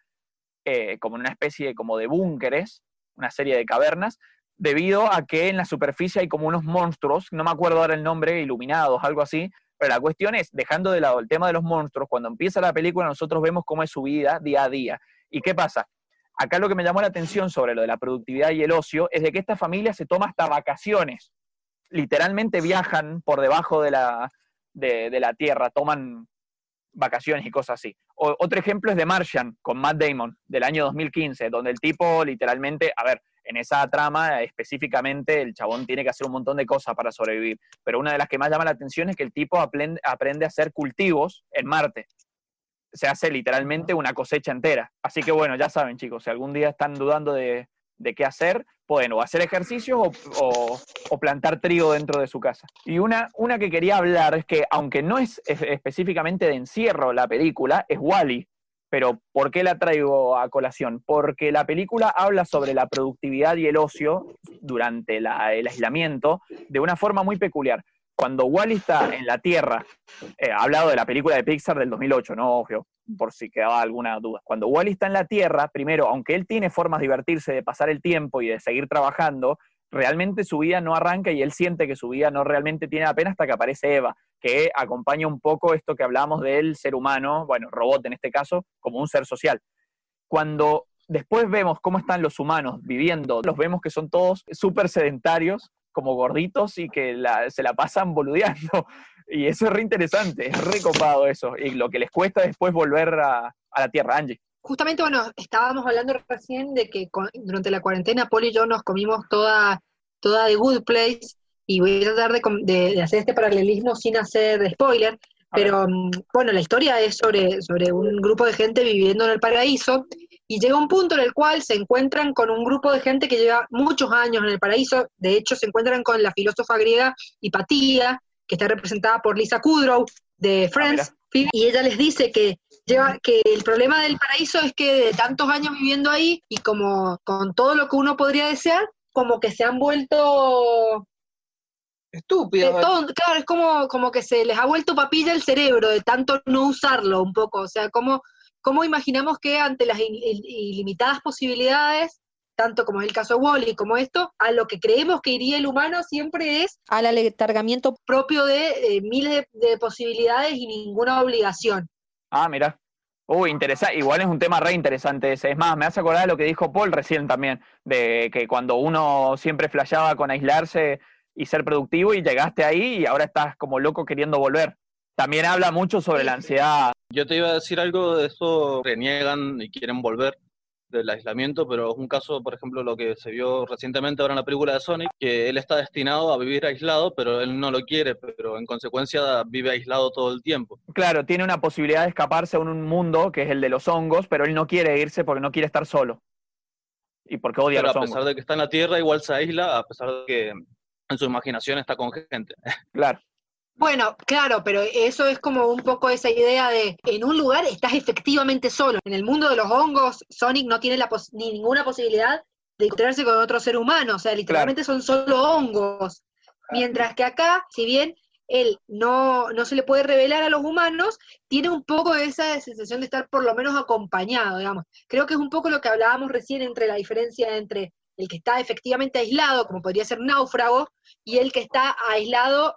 eh, como en una especie como de búnkeres, una serie de cavernas, debido a que en la superficie hay como unos monstruos, no me acuerdo ahora el nombre, iluminados, algo así, pero la cuestión es, dejando de lado el tema de los monstruos, cuando empieza la película nosotros vemos cómo es su vida día a día. ¿Y qué pasa? Acá lo que me llamó la atención sobre lo de la productividad y el ocio es de que esta familia se toma hasta vacaciones. Literalmente viajan por debajo de la, de, la tierra, toman vacaciones y cosas así. Otro ejemplo es de Martian, con Matt Damon, del año 2015, donde el tipo literalmente, a ver, en esa trama específicamente el chabón tiene que hacer un montón de cosas para sobrevivir, pero una de las que más llama la atención es que el tipo aprende, a hacer cultivos en Marte. Se hace literalmente una cosecha entera. Así que bueno, ya saben chicos, si algún día están dudando de, qué hacer, pueden o hacer ejercicios o, plantar trigo dentro de su casa. Y una, una que quería hablar es que, aunque no es- específicamente de encierro la película, es Wally. Pero ¿por qué la traigo a colación? Porque la película habla sobre la productividad y el ocio durante la- el aislamiento de una forma muy peculiar. Cuando Wally está en la Tierra, eh, hablado de la película de Pixar del 2008, ¿no? Obvio, por si quedaba alguna duda. Cuando Wally está en la Tierra, primero, aunque él tiene formas de divertirse, de pasar el tiempo y de seguir trabajando, realmente su vida no arranca y él siente que su vida no realmente tiene la pena hasta que aparece Eva, que acompaña un poco esto que hablamos del ser humano, bueno, robot en este caso, como un ser social. Cuando después vemos cómo están los humanos viviendo, los vemos que son todos súper sedentarios, como gorditos y que se la pasan boludeando. Y eso es re interesante, es re copado eso. Y lo que les cuesta después volver a, la Tierra, Angie.
Justamente, bueno, estábamos hablando recién de que durante la cuarentena Paul y yo nos comimos toda, toda The Good Place y voy a tratar de, com- de- de hacer este paralelismo sin hacer spoiler, pero mm, bueno, la historia es sobre, sobre un grupo de gente viviendo en el paraíso y llega un punto en el cual se encuentran con un grupo de gente que lleva muchos años en el paraíso, de hecho se encuentran con la filósofa griega Hipatía, que está representada por Lisa Kudrow de Friends, y ella les dice que lleva que el problema del paraíso es que de tantos años viviendo ahí y como con todo lo que uno podría desear, como que se han vuelto
Estúpido.
de todo- claro, es como, como que se les ha vuelto papilla el cerebro de tanto no usarlo un poco, o sea, como cómo imaginamos que ante las il- il- ilimitadas posibilidades, tanto como es el caso de Wally como esto, a lo que creemos que iría el humano siempre es al aletargamiento propio de eh, miles de, de posibilidades y ninguna obligación.
Ah, mira. Uy, interesante. Igual es un tema re interesante ese. Es más, me hace acordar de lo que dijo Paul recién también, de que cuando uno siempre flasheaba con aislarse y ser productivo y llegaste ahí y ahora estás como loco queriendo volver. También habla mucho sobre la ansiedad.
Yo te iba a decir algo de eso, reniegan y quieren volver del aislamiento, pero es un caso, por ejemplo, lo que se vio recientemente ahora en la película de Sonic, que él está destinado a vivir aislado, pero él no lo quiere, pero en consecuencia vive aislado todo el tiempo.
Claro, tiene una posibilidad de escaparse a un mundo que es el de los hongos, pero él no quiere irse porque no quiere estar solo. Y porque odia
Pero
los
a
hongos.
pesar de que está en la Tierra, igual se aísla, a pesar de que en su imaginación está con gente.
Claro.
Bueno, claro, pero eso es como un poco esa idea de en un lugar estás efectivamente solo. En el mundo de los hongos, Sonic no tiene la pos- ni ninguna posibilidad de encontrarse con otro ser humano, o sea, literalmente son solo hongos. Mientras que acá, si bien él no, no se le puede revelar a los humanos, tiene un poco esa sensación de estar por lo menos acompañado, digamos. Creo que es un poco lo que hablábamos recién entre la diferencia entre el que está efectivamente aislado, como podría ser náufrago, y el que está aislado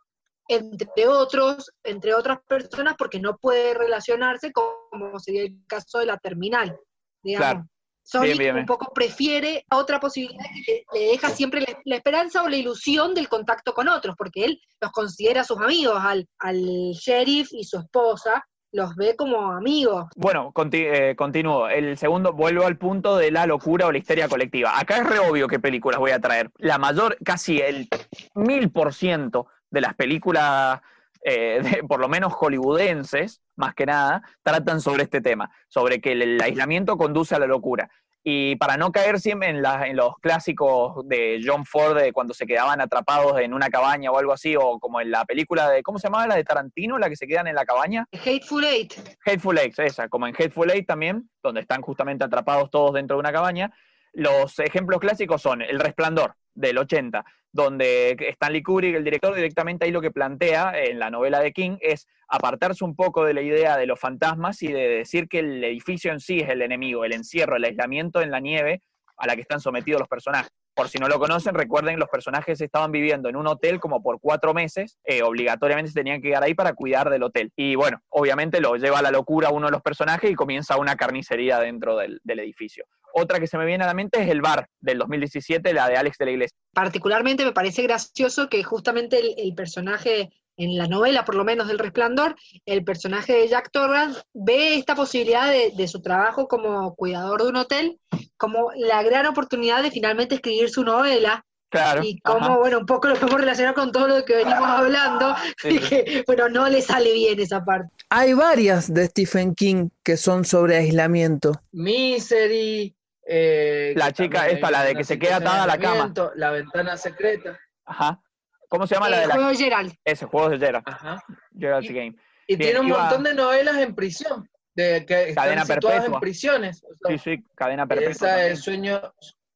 entre otros, entre otras personas, porque no puede relacionarse como sería el caso de la terminal. Digamos.
Claro.
Sonic
Bien, bien,
un poco prefiere a otra posibilidad que le, le deja siempre la, la esperanza o la ilusión del contacto con otros, porque él los considera sus amigos, al, al sheriff y su esposa los ve como amigos.
Bueno, eh, continúo. El segundo, vuelvo al punto de la locura o la histeria colectiva. Acá es re obvio qué películas voy a traer. La mayor, casi el mil por ciento de las películas, eh, de- por lo menos hollywoodenses, más que nada, tratan sobre este tema, sobre que el aislamiento conduce a la locura. Y para no caer siempre en, la- en los clásicos de John Ford, de cuando se quedaban atrapados en una cabaña o algo así, o como en la película de, ¿cómo se llamaba? La de Tarantino, la que se quedan en la cabaña.
Hateful Eight.
Hateful Eight, esa, como en Hateful Eight también, donde están justamente atrapados todos dentro de una cabaña. Los ejemplos clásicos son El Resplandor, del 80, donde Stanley Kubrick, el director, directamente ahí lo que plantea en la novela de King es apartarse un poco de la idea de los fantasmas y de decir que el edificio en sí es el enemigo, el encierro, el aislamiento en la nieve a la que están sometidos los personajes. Por si no lo conocen, recuerden, los personajes estaban viviendo en un hotel como por cuatro meses, eh, obligatoriamente se tenían que quedar ahí para cuidar del hotel. Y bueno, obviamente lo lleva a la locura uno de los personajes y comienza una carnicería dentro del, edificio. Otra que se me viene a la mente es El Bar, del 2017, la de Alex de la Iglesia.
Particularmente me parece gracioso que justamente el personaje, en la novela por lo menos del Resplandor, el personaje de Jack Torrance ve esta posibilidad de, de su trabajo como cuidador de un hotel como la gran oportunidad de finalmente escribir su novela
Claro.
y como,
ajá.
bueno, un poco lo podemos relacionar con todo lo que venimos hablando,
Sí,
y que, pero no le sale bien esa parte.
Hay varias de Stephen King que son sobre aislamiento.
Misery. eh,
La chica esta, la de que se queda atada a la cama.
La ventana secreta.
Ajá. ¿Cómo se llama la
El
de la...
juego de Gerald.
Ese, Juegos de Gerard.
Ajá.
Gerald's
Y-
Game.
Y
Bien,
tiene un
iba-
montón de novelas en prisión, de que están
Cadena
situadas
perpetua.
en prisiones. O sea,
Sí, sí, cadena perpetua.
esa es Sueños,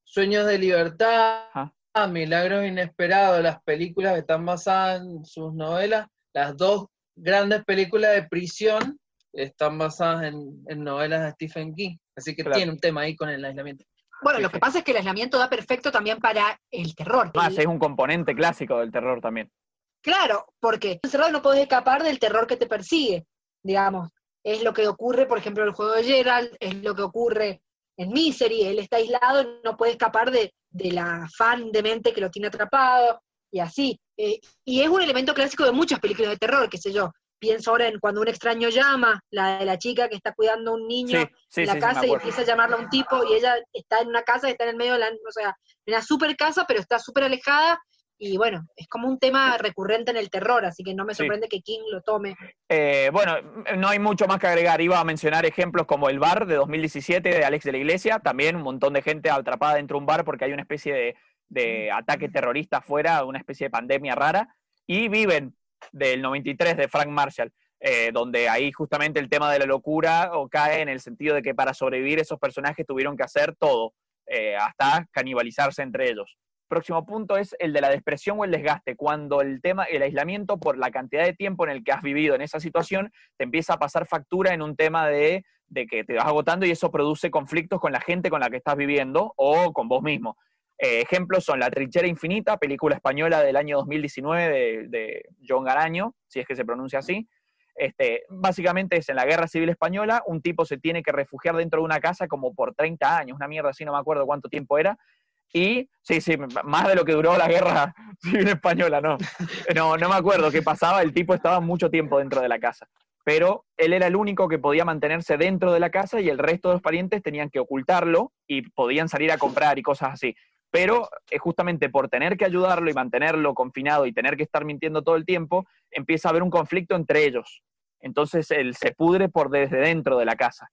Sueños de Libertad,
Ajá.
Milagros Inesperados, las películas que están basadas en sus novelas, las dos grandes películas de prisión están basadas en, en novelas de Stephen King. Así que
Claro.
tiene un tema ahí con el aislamiento.
Bueno,
Sí,
lo
sí.
que pasa es que el aislamiento da perfecto también para el terror.
Más,
El-
es un componente clásico del terror también.
Claro, porque encerrado no podés escapar del terror que te persigue, digamos. Es lo que ocurre, por ejemplo, en el juego de Gerald, es lo que ocurre en Misery, él está aislado y no puede escapar de, de la fan de mente que lo tiene atrapado, y así. Eh, y es un elemento clásico de muchas películas de terror, qué sé yo. Pienso ahora en Cuando un extraño llama, la de la chica que está cuidando a un niño
Sí, sí,
en la
sí,
casa y empieza a llamarla a un tipo y ella está en una casa, está en el medio de la, o sea, en una super casa, pero está súper alejada y bueno, es como un tema recurrente en el terror, así que no me
Sí.
sorprende que King lo tome.
Eh, bueno, no hay mucho más que agregar. Iba a mencionar ejemplos como el bar de 2017 de Alex de la Iglesia. También un montón de gente atrapada dentro de un bar porque hay una especie de, de ataque terrorista afuera, una especie de pandemia rara. Y Viven del 93 de Frank Marshall, eh, donde ahí justamente el tema de la locura o cae en el sentido de que para sobrevivir esos personajes tuvieron que hacer todo, eh, hasta canibalizarse entre ellos. Próximo punto es el de la depresión o el desgaste, cuando el tema, el aislamiento por la cantidad de tiempo en el que has vivido en esa situación, te empieza a pasar factura en un tema de, de que te vas agotando y eso produce conflictos con la gente con la que estás viviendo o con vos mismo. Eh, ejemplos son La Trinchera Infinita, película española del año 2019 de, de John Garaño, si es que se pronuncia así. Este, básicamente es en la Guerra Civil Española, un tipo se tiene que refugiar dentro de una casa como por 30 años, una mierda así, no me acuerdo cuánto tiempo era, y sí, sí, más de lo que duró la Guerra Civil Española, no, no, no me acuerdo qué pasaba, el tipo estaba mucho tiempo dentro de la casa, pero él era el único que podía mantenerse dentro de la casa y el resto de los parientes tenían que ocultarlo y podían salir a comprar y cosas así pero eh, justamente por tener que ayudarlo y mantenerlo confinado y tener que estar mintiendo todo el tiempo, empieza a haber un conflicto entre ellos. Entonces él se pudre por desde dentro de la casa.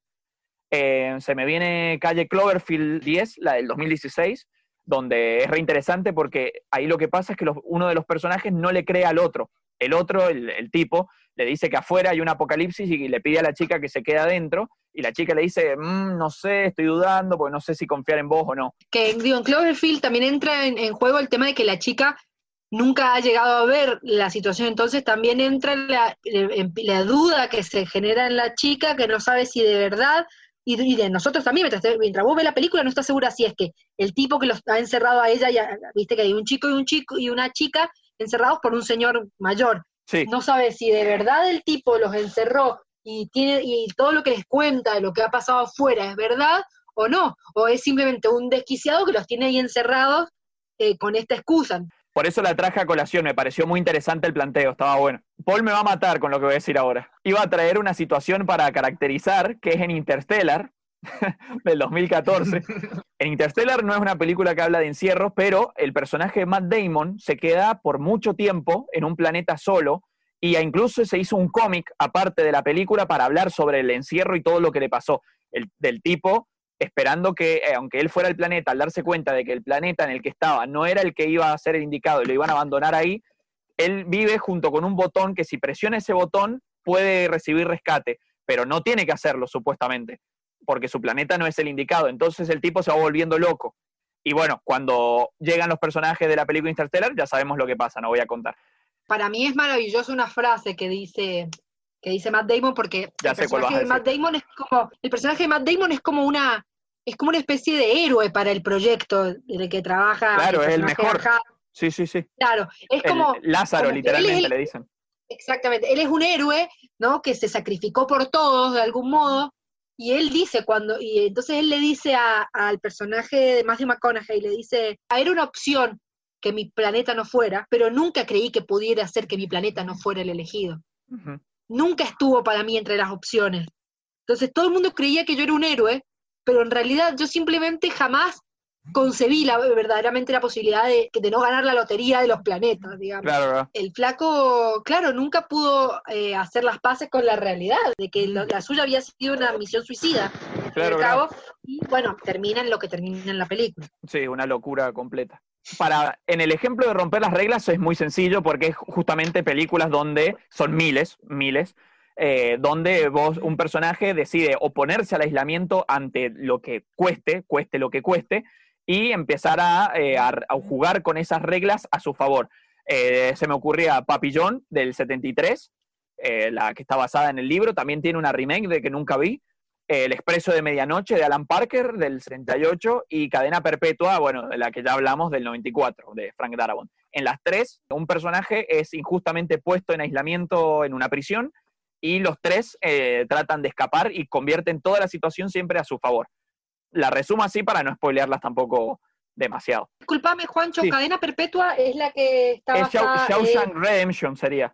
Eh, se me viene calle Cloverfield 10, la del 2016, donde es reinteresante porque ahí lo que pasa es que uno de los personajes no le cree al otro. El otro, el, el tipo, le dice que afuera hay un apocalipsis y le pide a la chica que se quede adentro. Y la chica le dice, "Mm, no sé, estoy dudando porque no sé si confiar en vos o no.
Que digo, en Cloverfield también entra en, juego el tema de que la chica nunca ha llegado a ver la situación, entonces también entra la, la duda que se genera en la chica, que no sabe si de verdad, y, y de nosotros también, mientras, mientras vos ves la película no estás segura si es que el tipo que los ha encerrado a ella, ya, viste que hay un chico y un chico y una chica encerrados por un señor mayor,
Sí,
no sabe si de verdad el tipo los encerró y tiene y todo lo que les cuenta de lo que ha pasado afuera es verdad o no, o es simplemente un desquiciado que los tiene ahí encerrados eh, con esta excusa.
por eso la traje a colación, me pareció muy interesante el planteo, estaba bueno. Paul me va a matar con lo que voy a decir ahora. Iba a traer una situación para caracterizar, que es en Interstellar, del 2014. En Interstellar no es una película que habla de encierros, pero el personaje de Matt Damon se queda por mucho tiempo en un planeta solo y incluso se hizo un cómic aparte de la película para hablar sobre el encierro y todo lo que le pasó. El, del tipo esperando que, eh, aunque él fuera el planeta, al darse cuenta de que el planeta en el que estaba no era el que iba a ser el indicado y lo iban a abandonar ahí, él vive junto con un botón que si presiona ese botón puede recibir rescate, pero no tiene que hacerlo supuestamente, porque su planeta no es el indicado. Entonces el tipo se va volviendo loco. Y bueno, cuando llegan los personajes de la película Interstellar, ya sabemos lo que pasa, no voy a contar.
Para mí es maravillosa una frase que dice que dice Matt Damon porque
Ya
el
sé
personaje de Matt Damon es como el personaje de Matt Damon es como una es como una especie de héroe para el proyecto en el que trabaja
Claro, es el mejor. Sí, sí, sí.
Claro, es
El
como
Lázaro,
como es
literalmente le dicen.
Exactamente, él es un héroe, ¿no? Que se sacrificó por todos de algún modo, y él dice cuando, y entonces él le dice a- al personaje de Matthew McConaughey, le dice, "Ah, era una opción que mi planeta no fuera, pero nunca creí que pudiera ser que mi planeta no fuera el elegido. Nunca estuvo para mí entre las opciones. Entonces todo el mundo creía que yo era un héroe, pero en realidad yo simplemente jamás concebí la, verdaderamente la posibilidad de, de no ganar la lotería de los planetas, digamos
Claro,
el flaco, claro, nunca pudo eh, hacer las paces con la realidad, de que lo- la suya había sido una misión suicida,
claro.
cabo, y bueno, termina en lo que termina en la película.
Sí, una locura completa. Para, en el ejemplo de romper las reglas es muy sencillo porque es justamente películas donde son miles, miles, eh, donde vos, un personaje decide oponerse al aislamiento ante lo que cueste, cueste lo que cueste, y empezar a, eh, a- a jugar con esas reglas a su favor. Eh, se me ocurría Papillón del 73, eh, la que está basada en el libro, también tiene una remake de que nunca vi, el Expreso de Medianoche de Alan Parker del 78 y Cadena Perpetua, bueno, de la que ya hablamos del 94, de Frank Darabont. En las tres, un personaje es injustamente puesto en aislamiento en una prisión y los tres eh, tratan de escapar y convierten toda la situación siempre a su favor. La resumo así para no spoilearlas tampoco demasiado.
Disculpame, Juancho,
Sí.
Cadena Perpetua es la que está
Es Shawshank
en-
Redemption sería.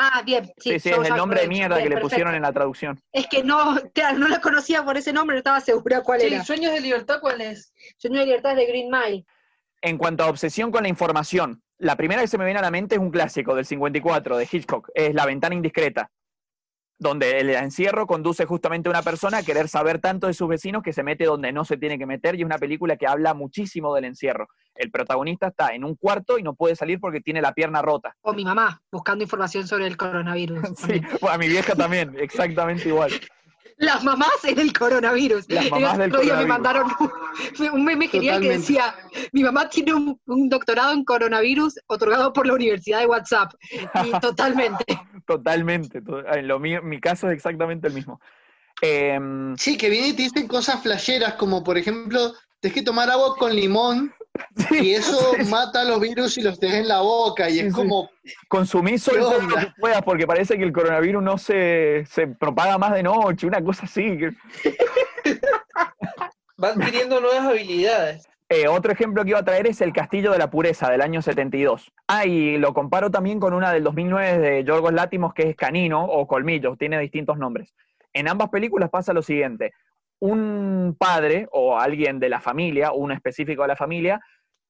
Ah, bien, sí,
Sí, sí, es el nombre de mierda que le
perfecto.
pusieron en la traducción.
Es que no, claro, no la conocía por ese nombre, no estaba segura cuál
Sí,
era.
Sueños de Libertad, ¿cuál es?
Sueño de libertad es de Green Mile.
En cuanto a obsesión con la información, la primera que se me viene a la mente es un clásico del 54 de Hitchcock, es La ventana indiscreta, donde el encierro conduce justamente a una persona a querer saber tanto de sus vecinos que se mete donde no se tiene que meter y es una película que habla muchísimo del encierro. El protagonista está en un cuarto y no puede salir porque tiene la pierna rota.
O mi mamá, buscando información sobre el coronavirus.
Sí, a mi vieja también, exactamente igual.
Las mamás en el coronavirus.
Las
El
mamás del
otro día me
coronavirus.
mandaron un, un meme genial que decía, mi mamá tiene un, un doctorado en coronavirus otorgado por la Universidad de WhatsApp. Y totalmente.
Totalmente, to- en lo mío, mi caso es exactamente el mismo. Em,
Sí, que vienen y te dicen cosas flasheras, como por ejemplo, tienes que tomar agua con limón Y eso mata a los virus y los tenés en la boca, y
Sí,
es
sí.
como,
Consumí solo
¿Qué
todo lo que puedas porque parece que el coronavirus no se, se propaga más de noche, una cosa así.
Va adquiriendo nuevas habilidades.
Eh, otro ejemplo que iba a traer es El Castillo de la Pureza del año 72. Ah, y lo comparo también con una del 2009 de Yorgos Látimos que es Canino o Colmillo, tiene distintos nombres. En ambas películas pasa lo siguiente. Un padre o alguien de la familia, o un específico de la familia,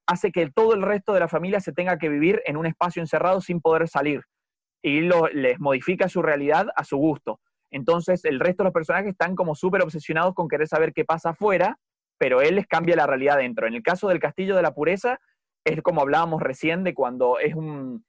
hace que todo el resto de la familia se tenga que vivir en un espacio encerrado sin poder salir. Y les modifica su realidad a su gusto. Entonces el resto de los personajes están como súper obsesionados con querer saber qué pasa afuera pero él les cambia la realidad dentro. En el caso del Castillo de la Pureza, es como hablábamos recién de cuando es un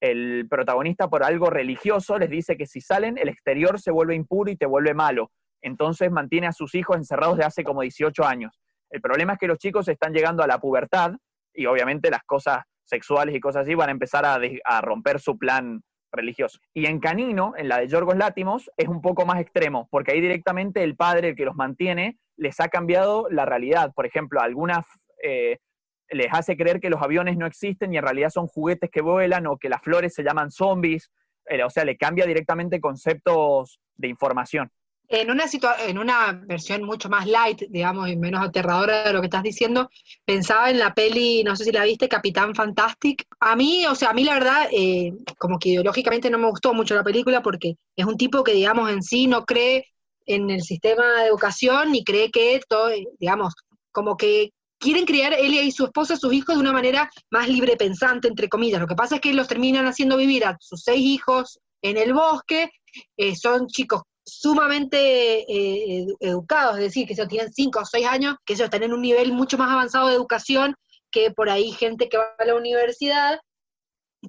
el protagonista por algo religioso les dice que si salen el exterior se vuelve impuro y te vuelve malo. Entonces mantiene a sus hijos encerrados de hace como 18 años. El problema es que los chicos están llegando a la pubertad y obviamente las cosas sexuales y cosas así van a empezar a, romper su plan religioso. Y en Canino, en la de Yorgos Látimos, es un poco más extremo, porque ahí directamente el padre, que los mantiene, les ha cambiado la realidad. Por ejemplo, algunas eh, les hace creer que los aviones no existen y en realidad son juguetes que vuelan o que las flores se llaman zombies. Eh, o sea, le cambia directamente conceptos de información.
En una, en una versión mucho más light, digamos, y menos aterradora de lo que estás diciendo, pensaba en la peli, no sé si la viste, Capitán Fantastic. A mí, o sea, a mí la verdad, eh, como que ideológicamente no me gustó mucho la película porque es un tipo que, digamos, en sí no cree en el sistema de educación ni cree que todo, eh, digamos, como que quieren criar él y su esposa, sus hijos, de una manera más libre pensante, entre comillas. Lo que pasa es que los terminan haciendo vivir a sus seis hijos en el bosque, eh, son chicos sumamente eh, edu- educados, es decir, que se tienen cinco o seis años, que ellos están en un nivel mucho más avanzado de educación que por ahí gente que va a la universidad,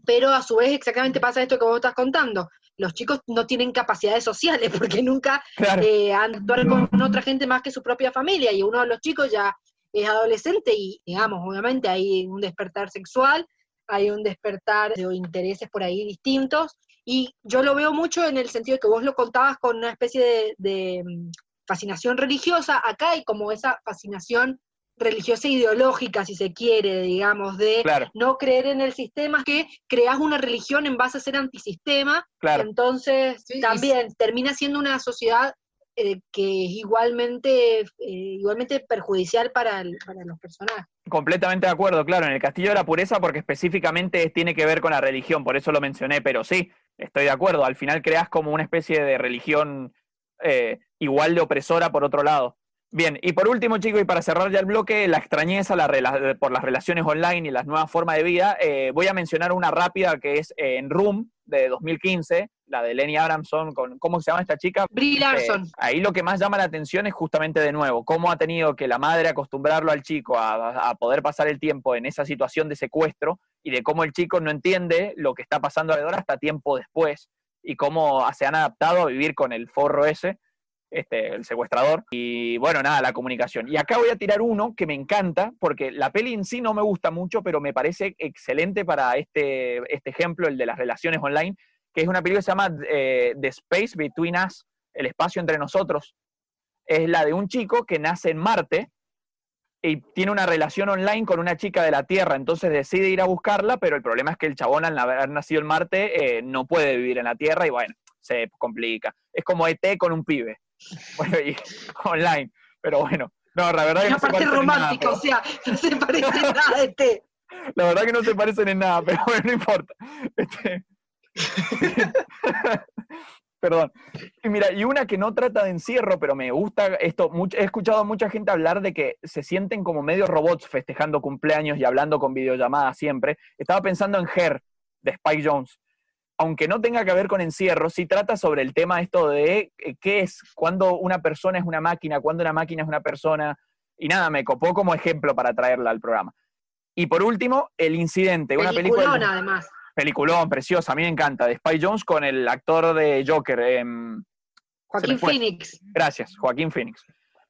pero a su vez exactamente pasa esto que vos estás contando. Los chicos no tienen capacidades sociales porque nunca
Claro.
eh, han actuado con otra gente más que su propia familia y uno de los chicos ya es adolescente y, digamos, obviamente hay un despertar sexual, hay un despertar de intereses por ahí distintos y yo lo veo mucho en el sentido de que vos lo contabas con una especie de, de, mm, fascinación religiosa, acá hay como esa fascinación religiosa e ideológica, si se quiere, digamos, de
Claro.
no creer en el sistema, que creas una religión en base a ser antisistema,
Claro.
entonces
Sí,
también termina siendo una sociedad eh, que es igualmente, eh, igualmente perjudicial para, el- para los personajes.
Completamente de acuerdo, claro, en el Castillo de la Pureza porque específicamente es- tiene que ver con la religión, por eso lo mencioné, pero sí, estoy de acuerdo, al final creas como una especie de religión eh, igual de opresora por otro lado. Bien, y por último, chicos, y para cerrar ya el bloque, la extrañeza la por las relaciones online y las nuevas formas de vida, eh, voy a mencionar una rápida que es eh, en Room de 2015, la de Lenny Abramson, con, ¿cómo se llama esta chica?
Brie
Eh,
Larson.
ahí lo que más llama la atención es justamente de nuevo, cómo ha tenido que la madre acostumbrarlo al chico a, a poder pasar el tiempo en esa situación de secuestro y de cómo el chico no entiende lo que está pasando alrededor hasta tiempo después y cómo se han adaptado a vivir con el forro ese, este, el secuestrador. Y bueno, nada, la comunicación. Y acá voy a tirar uno que me encanta, porque la peli en sí no me gusta mucho, pero me parece excelente para este, este ejemplo, el de las relaciones online, que es una película que se llama eh, The Space Between Us, el espacio entre nosotros. Es la de un chico que nace en Marte y tiene una relación online con una chica de la Tierra, entonces decide ir a buscarla, pero el problema es que el chabón al haber nacido en Marte eh, no puede vivir en la Tierra y bueno, se complica. Es como ET con un pibe, bueno, y online, pero bueno, no, la verdad que
Una
no se nada,
o sea, no se parece nada de té.
la verdad que no se parecen en nada, pero bueno, no importa. Este- Perdón. Y mira, y una que no trata de encierro, pero me gusta esto, he escuchado a mucha gente hablar de que se sienten como medio robots festejando cumpleaños y hablando con videollamadas siempre. Estaba pensando en Her, de Spike Jones. Aunque no tenga que ver con encierro, sí trata sobre el tema esto de eh, qué es, cuando una persona es una máquina, cuando una máquina es una persona. Y nada, me copó como ejemplo para traerla al programa. Y por último, El Incidente, una película...
Peliculón, además.
Peliculón, preciosa, a mí me encanta, de Spy Jones con el actor de Joker. em,
Joaquín. Phoenix.
gracias, Joaquín Phoenix.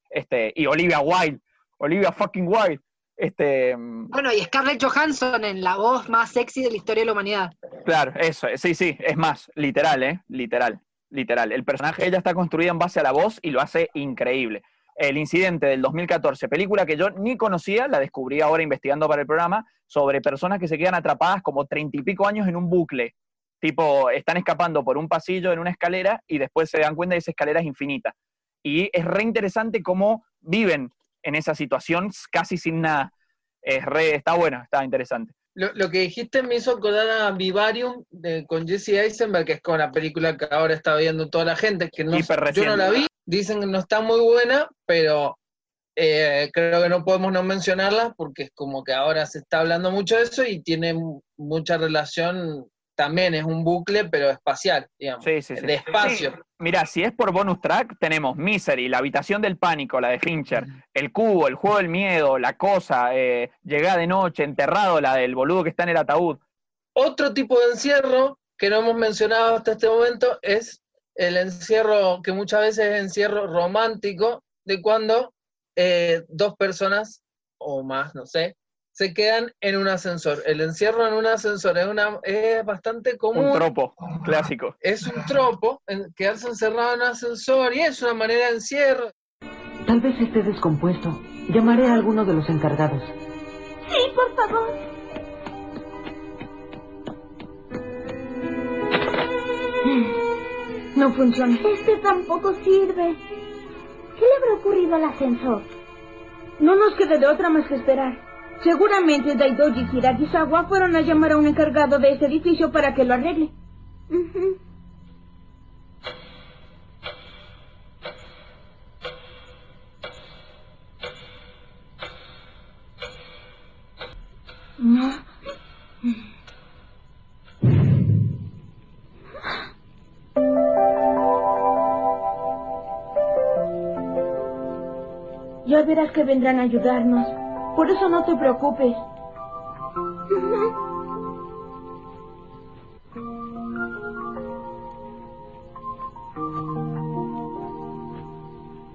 Este, y Olivia Wilde, Olivia fucking Wilde. Este, em,
Bueno, y Scarlett Johansson en la voz más sexy de la historia de la humanidad.
claro, eso, sí, sí, es más, literal, ¿eh? Literal, literal. El personaje, ella está construida en base a la voz y lo hace increíble. El incidente del 2014, película que yo ni conocía, la descubrí ahora investigando para el programa, sobre personas que se quedan atrapadas como treinta y pico años en un bucle. Tipo, están escapando por un pasillo en una escalera y después se dan cuenta de que esa escalera es infinita. Y es re interesante cómo viven en esa situación casi sin nada. Es re, está bueno, está interesante.
Lo, lo que dijiste me hizo acordar a Vivarium de- con Jesse Eisenberg, que es con la película que ahora está viendo toda la gente, que no, yo no la vi, dicen que no está muy buena, pero eh, creo que no podemos no mencionarla porque es como que ahora se está hablando mucho de eso y tiene mu- mucha relación, también es un bucle, pero espacial, digamos,
Sí, sí, sí.
de espacio.
Mira, si es por bonus track, tenemos Misery, La habitación del pánico, la de Fincher, El cubo, El juego del miedo, La cosa, eh, Llegada de noche, Enterrado, la del boludo que está en el ataúd.
Otro tipo de encierro que no hemos mencionado hasta este momento es el encierro, que muchas veces es encierro romántico, de cuando eh, dos personas o más, no sé, se quedan en un ascensor. El encierro en un ascensor es, una, es bastante común.
Un tropo clásico.
Es un tropo, en- quedarse encerrado en un ascensor y es una manera de encierro.
Tal vez esté descompuesto. Llamaré a alguno de los encargados.
Sí, por favor.
No funciona.
Este tampoco sirve. ¿Qué le habrá ocurrido al ascensor?
No nos queda de otra más que esperar. Seguramente Daidoji y Hiragisawa fueron a llamar a un encargado de ese edificio para que lo arregle. Ya verás que vendrán a ayudarnos. Por eso no te preocupes.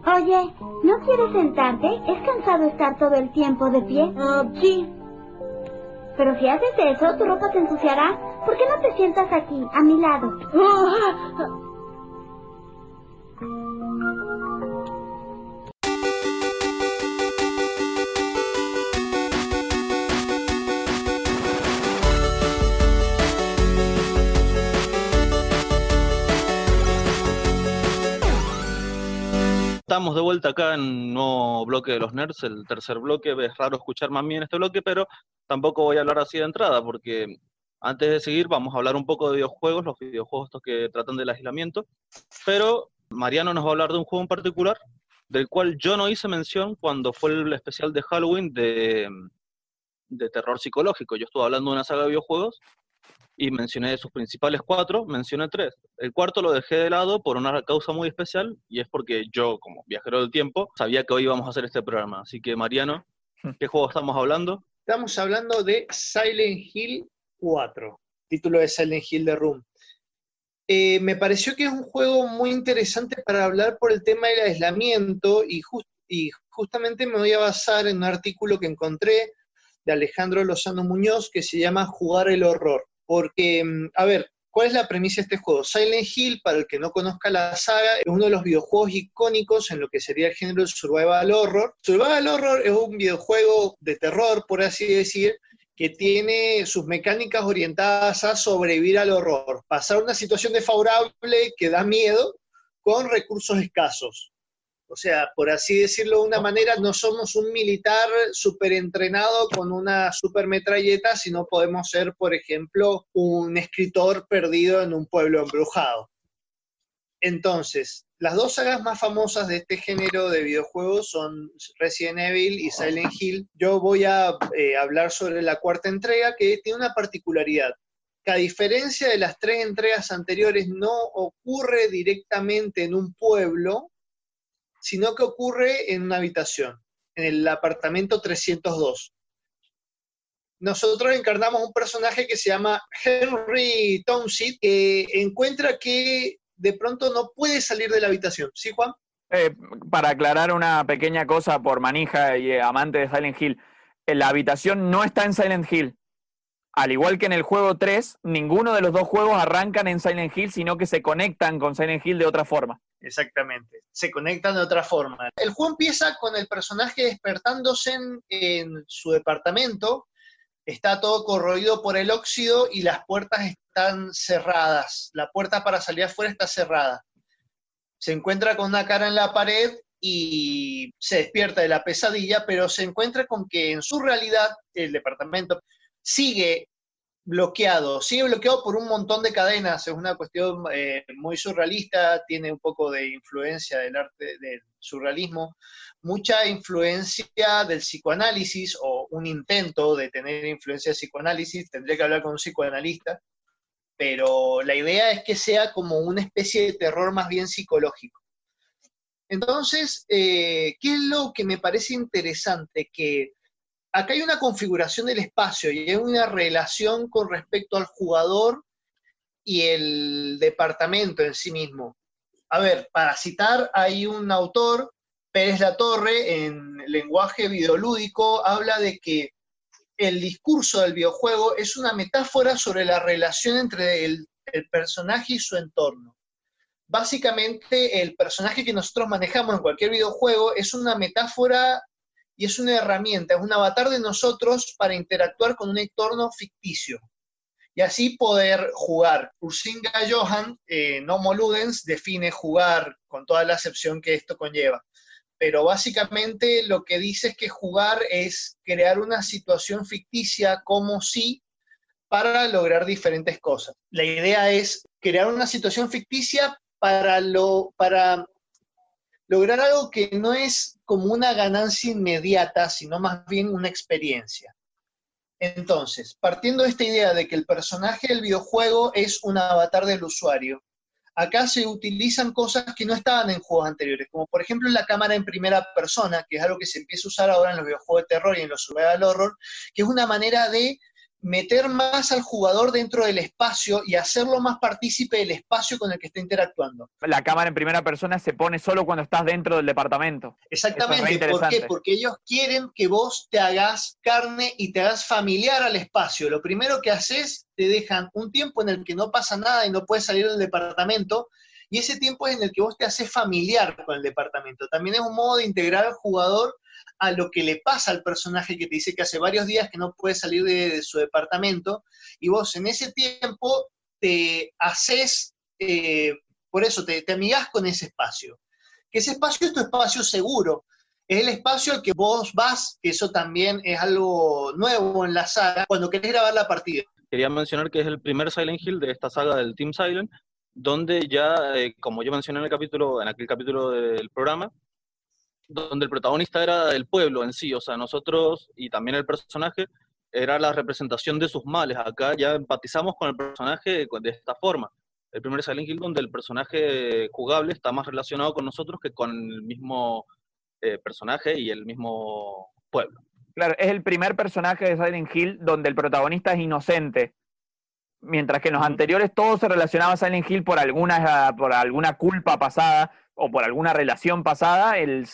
Oye, ¿no quieres sentarte? ¿Es cansado estar todo el tiempo de pie?
Ah, sí.
Pero si haces eso, tu ropa se ensuciará. ¿Por qué no te sientas aquí, a mi lado?
Estamos de vuelta acá en un nuevo bloque de los nerds, el tercer bloque. Es raro escuchar más bien este bloque, pero tampoco voy a hablar así de entrada, porque antes de seguir vamos a hablar un poco de videojuegos, los videojuegos estos que tratan del aislamiento. Pero Mariano nos va a hablar de un juego en particular, del cual yo no hice mención cuando fue el especial de Halloween de, de terror psicológico. Yo estuve hablando de una saga de videojuegos y mencioné de sus principales cuatro, mencioné tres. El cuarto lo dejé de lado por una causa muy especial y es porque yo, como viajero del tiempo, sabía que hoy íbamos a hacer este programa. Así que, Mariano, ¿qué juego estamos hablando?
Estamos hablando de Silent Hill 4, título de Silent Hill The Room. Eh, me pareció que es un juego muy interesante para hablar por el tema del aislamiento y, jus- y justamente me voy a basar en un artículo que encontré de Alejandro Lozano Muñoz que se llama Jugar el Horror. Porque, mm, a ver, ¿cuál es la premisa de este juego? Silent Hill, para el que no conozca la saga, es uno de los videojuegos icónicos en lo que sería el género survival horror. Survival horror es un videojuego de terror, por así decir, que tiene sus mecánicas orientadas a sobrevivir al horror, pasar una situación desfavorable que da miedo con recursos escasos. O sea, por así decirlo de una manera, no somos un militar súper entrenado con una super metralleta, sino podemos ser, por ejemplo, un escritor perdido en un pueblo embrujado. Entonces, las dos sagas más famosas de este género de videojuegos son Resident Evil y Silent Hill. Yo voy a eh, hablar sobre la cuarta entrega que tiene una particularidad que a diferencia de las tres entregas anteriores no ocurre directamente en un pueblo, sino que ocurre en una habitación, en el apartamento 302. Nosotros encarnamos un personaje que se llama Henry Townshend, que encuentra que de pronto no puede salir de la habitación. ¿Sí, Juan?
Eh, para aclarar una pequeña cosa por manija y amante de Silent Hill, eh, la habitación no está en Silent Hill. Al igual que en el juego 3, ninguno de los dos juegos arrancan en Silent Hill, sino que se conectan con Silent Hill de otra forma.
Exactamente. Se conectan de otra forma. El juego empieza con el personaje despertándose en, en su departamento. Está todo corroído por el óxido y las puertas están cerradas. La puerta para salir afuera está cerrada. Se encuentra con una cara en la pared y se despierta de la pesadilla, pero se encuentra con que en su realidad el departamento sigue bloqueado, sigue bloqueado por un montón de cadenas, es una cuestión eh, muy surrealista, tiene un poco de influencia del arte del surrealismo, mucha influencia del psicoanálisis o un intento de tener influencia del psicoanálisis, tendría que hablar con un psicoanalista, pero la idea es que sea como una especie de terror más bien psicológico. Entonces, eh, ¿qué es lo que me parece interesante? Que acá hay una configuración del espacio y hay una relación con respecto al jugador y el departamento en sí mismo. A ver, para citar, hay un autor, Pérez La Torre, en lenguaje videolúdico, habla de que el discurso del videojuego es una metáfora sobre la relación entre el, el personaje y su entorno. Básicamente, el personaje que nosotros manejamos en cualquier videojuego es una metáfora y es una herramienta, es un avatar de nosotros para interactuar con un entorno ficticio y así poder jugar. Ursinga Johan, eh, Nomo Ludens, define jugar con toda la acepción que esto conlleva. Pero básicamente lo que dice es que jugar es crear una situación ficticia como si para lograr diferentes cosas. La idea es crear una situación ficticia para, lo, para lograr algo que no es como una ganancia inmediata, sino más bien una experiencia. Entonces, partiendo de esta idea de que el personaje del videojuego es un avatar del usuario, acá se utilizan cosas que no estaban en juegos anteriores, como por ejemplo la cámara en primera persona, que es algo que se empieza a usar ahora en los videojuegos de terror y en los survival horror, que es una manera de meter más al jugador dentro del espacio y hacerlo más partícipe del espacio con el que está interactuando.
La cámara en primera persona se pone solo cuando estás dentro del departamento.
Exactamente, ¿por qué? Porque ellos quieren que vos te hagas carne y te hagas familiar al espacio. Lo primero que haces, te dejan un tiempo en el que no pasa nada y no puedes salir del departamento, y ese tiempo es en el que vos te haces familiar con el departamento. También es un modo de integrar al jugador a lo que le pasa al personaje que te dice que hace varios días que no puede salir de, su departamento y vos en ese tiempo te haces, eh, por eso te, te amigás con ese espacio. Que ese espacio es tu espacio seguro, es el espacio al que vos vas, que eso también es algo nuevo en la saga, cuando querés grabar la partida.
Quería mencionar que es el primer Silent Hill de esta saga del Team Silent, donde ya, eh, como yo mencioné en el capítulo, en aquel capítulo del programa, donde el protagonista era el pueblo en sí, o sea, nosotros y también el personaje era la representación de sus males. Acá ya empatizamos con el personaje de esta forma. El primer Silent Hill donde el personaje jugable está más relacionado con nosotros que con el mismo eh, personaje y el mismo pueblo.
Claro, es el primer personaje de Silent Hill donde el protagonista es inocente. Mientras que en los anteriores todo se relacionaba a Silent Hill por alguna, por alguna culpa pasada o por alguna relación pasada, el,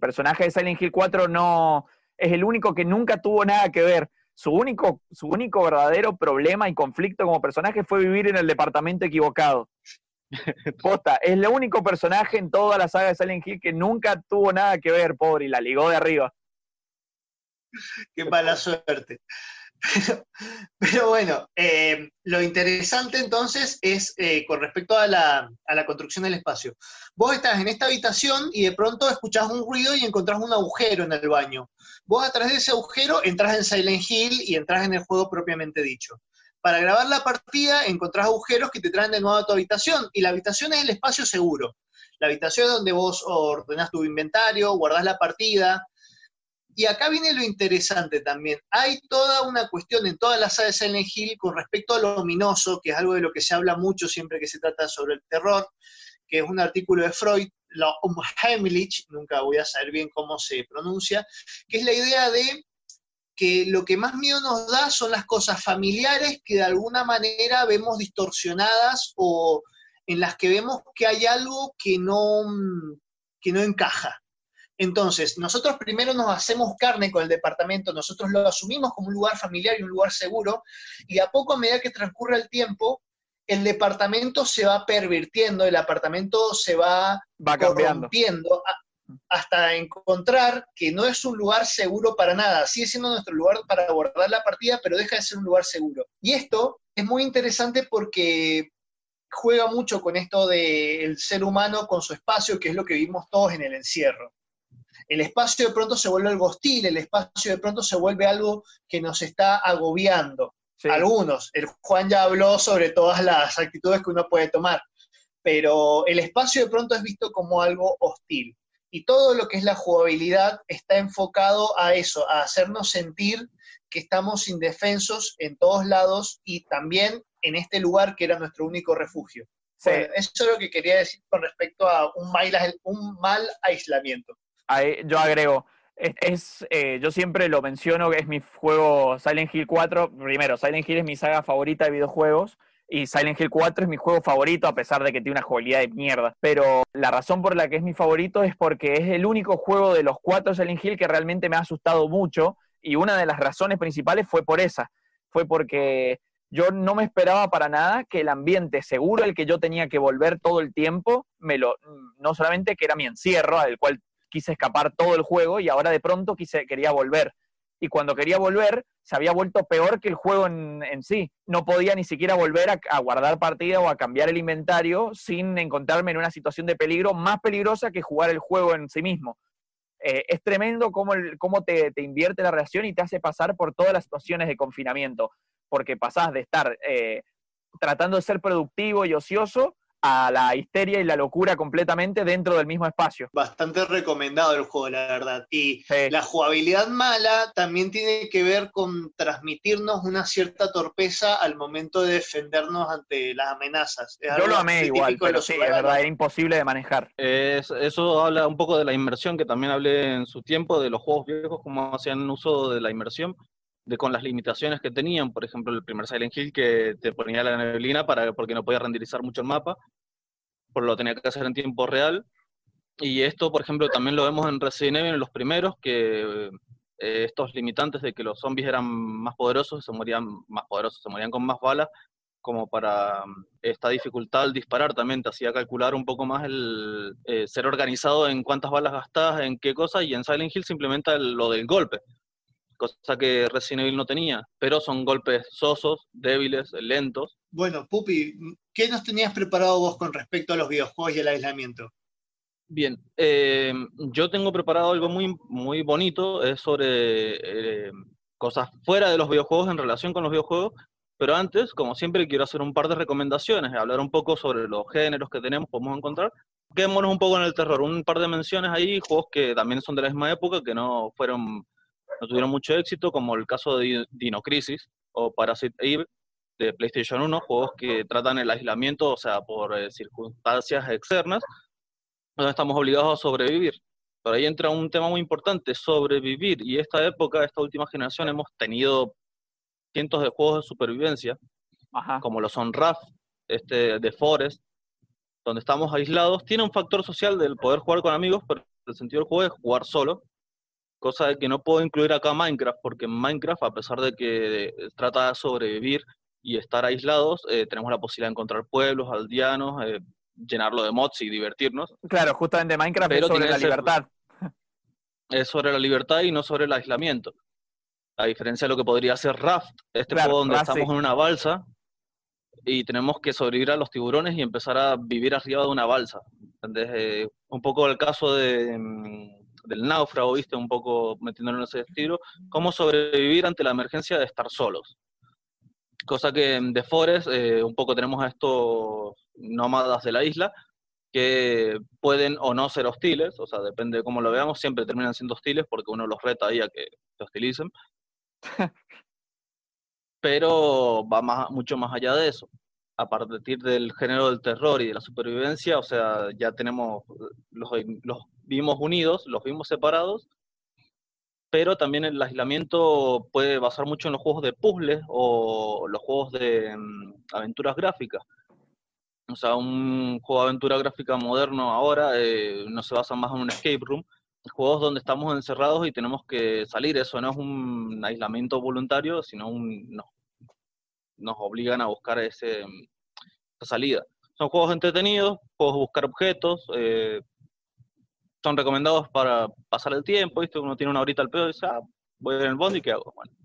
personaje de Silent Hill 4 no es el único que nunca tuvo nada que ver. Su único, su único verdadero problema y conflicto como personaje fue vivir en el departamento equivocado. Posta, es el único personaje en toda la saga de Silent Hill que nunca tuvo nada que ver, pobre, y la ligó de arriba.
Qué mala suerte. Pero, bueno, eh, lo interesante entonces es eh, con respecto a la, construcción del espacio. Vos estás en esta habitación y de pronto escuchás un ruido y encontrás un agujero en el baño. Vos a través de ese agujero entras en Silent Hill y entras en el juego propiamente dicho. Para grabar la partida encontrás agujeros que te traen de nuevo a tu habitación y la habitación es el espacio seguro. La habitación es donde vos ordenás tu inventario, guardás la partida, y acá viene lo interesante también. Hay toda una cuestión en toda la saga de Silent Hill con respecto a lo ominoso, que es algo de lo que se habla mucho siempre que se trata sobre el terror, que es un artículo de Freud, la Heimlich, nunca voy a saber bien cómo se pronuncia, que es la idea de que lo que más miedo nos da son las cosas familiares que de alguna manera vemos distorsionadas o en las que vemos que hay algo que no, que no encaja. Entonces, nosotros primero nos hacemos carne con el departamento, nosotros lo asumimos como un lugar familiar y un lugar seguro, y a poco a medida que transcurre el tiempo, el departamento se va pervirtiendo, el apartamento se va,
Va
corrompiendo hasta encontrar que no es un lugar seguro para nada. Sigue siendo nuestro lugar para abordar la partida, pero deja de ser un lugar seguro. Y esto es muy interesante porque juega mucho con esto del ser humano con su espacio, que es lo que vimos todos en el encierro. El espacio de pronto se vuelve algo hostil, el espacio de pronto se vuelve algo que nos está agobiando. Algunos, el Juan ya habló sobre todas las actitudes que uno puede tomar, pero el espacio de pronto es visto como algo hostil. Y todo lo que es la jugabilidad está enfocado a eso, a hacernos sentir que estamos indefensos en todos lados y también en este lugar que era nuestro único refugio. Bueno, eso es lo que quería decir con respecto a un mal, un mal aislamiento.
Yo agrego, es, es, eh, yo siempre lo menciono, que es mi juego Silent Hill 4. Primero, Silent Hill es mi saga favorita de videojuegos y Silent Hill 4 es mi juego favorito a pesar de que tiene una jugabilidad de mierda. Pero la razón por la que es mi favorito es porque es el único juego de los cuatro Silent Hill que realmente me ha asustado mucho y una de las razones principales fue por esa. Fue porque yo no me esperaba para nada que el ambiente seguro al que yo tenía que volver todo el tiempo, me lo, no solamente que era mi encierro, al cual quise escapar todo el juego y ahora de pronto quise, quería volver. Y cuando quería volver, se había vuelto peor que el juego en, sí. No podía ni siquiera volver a, guardar partida o a cambiar el inventario sin encontrarme en una situación de peligro más peligrosa que jugar el juego en sí mismo. Eh, es tremendo cómo, cómo te, te, invierte la reacción y te hace pasar por todas las situaciones de confinamiento, porque pasás de estar eh, tratando de ser productivo y ocioso a la histeria y la locura completamente dentro del mismo espacio.
Bastante recomendado el juego, la verdad. Y sí. la jugabilidad mala también tiene que ver con transmitirnos una cierta torpeza al momento de defendernos ante las amenazas.
Es Yo lo amé igual, pero sí, es verdad, era imposible de manejar.
Es, eso habla un poco de la inmersión, que también hablé en su tiempo, de los juegos viejos, cómo hacían uso de la inmersión de con las limitaciones que tenían, por ejemplo, el primer Silent Hill que te ponía la neblina para, porque no podía renderizar mucho el mapa, por lo tenía que hacer en tiempo real. Y esto, por ejemplo, también lo vemos en Resident Evil en los primeros, que eh, estos limitantes de que los zombies eran más poderosos, se morían más poderosos, se morían con más balas, como para esta dificultad al disparar también te hacía calcular un poco más el eh, ser organizado en cuántas balas gastas, en qué cosa, y en Silent Hill simplemente lo del golpe cosa que Resident Evil no tenía, pero son golpes sosos, débiles, lentos.
Bueno, Pupi, ¿qué nos tenías preparado vos con respecto a los videojuegos y el aislamiento?
Bien, eh, yo tengo preparado algo muy, muy bonito, es sobre eh, cosas fuera de los videojuegos en relación con los videojuegos, pero antes, como siempre, quiero hacer un par de recomendaciones, hablar un poco sobre los géneros que tenemos, podemos encontrar. Quedémonos un poco en el terror, un par de menciones ahí, juegos que también son de la misma época, que no fueron no tuvieron mucho éxito, como el caso de Dino Crisis o Parasite Eve de PlayStation 1, juegos que tratan el aislamiento, o sea, por eh, circunstancias externas, donde estamos obligados a sobrevivir. Pero ahí entra un tema muy importante, sobrevivir. Y esta época, esta última generación, hemos tenido cientos de juegos de supervivencia,
Ajá.
como lo son Raft, este, The Forest, donde estamos aislados. Tiene un factor social del poder jugar con amigos, pero el sentido del juego es jugar solo cosa de que no puedo incluir acá Minecraft, porque en Minecraft, a pesar de que trata de sobrevivir y estar aislados, eh, tenemos la posibilidad de encontrar pueblos, aldeanos, eh, llenarlo de mods y divertirnos.
Claro, justamente Minecraft Pero es sobre la libertad.
Es sobre la libertad y no sobre el aislamiento. A diferencia de lo que podría ser Raft, este claro, juego donde Raft, estamos sí. en una balsa y tenemos que sobrevivir a los tiburones y empezar a vivir arriba de una balsa. Entonces, eh, un poco el caso de del náufrago, viste, un poco metiéndolo en ese estilo, cómo sobrevivir ante la emergencia de estar solos. Cosa que en The Forest eh, un poco tenemos a estos nómadas de la isla que pueden o no ser hostiles, o sea, depende de cómo lo veamos, siempre terminan siendo hostiles porque uno los reta ahí a que se hostilicen. Pero va más, mucho más allá de eso a partir del género del terror y de la supervivencia, o sea, ya tenemos, los, los vimos unidos, los vimos separados, pero también el aislamiento puede basar mucho en los juegos de puzzles o los juegos de um, aventuras gráficas. O sea, un juego de aventura gráfica moderno ahora eh, no se basa más en un escape room, juegos donde estamos encerrados y tenemos que salir, eso no es un aislamiento voluntario, sino un, nos, nos obligan a buscar ese, salida. Son juegos entretenidos, juegos de buscar objetos, eh, son recomendados para pasar el tiempo, ¿viste? Uno tiene una horita al pedo y dice, ah, voy en el bond y ¿qué hago? Bueno.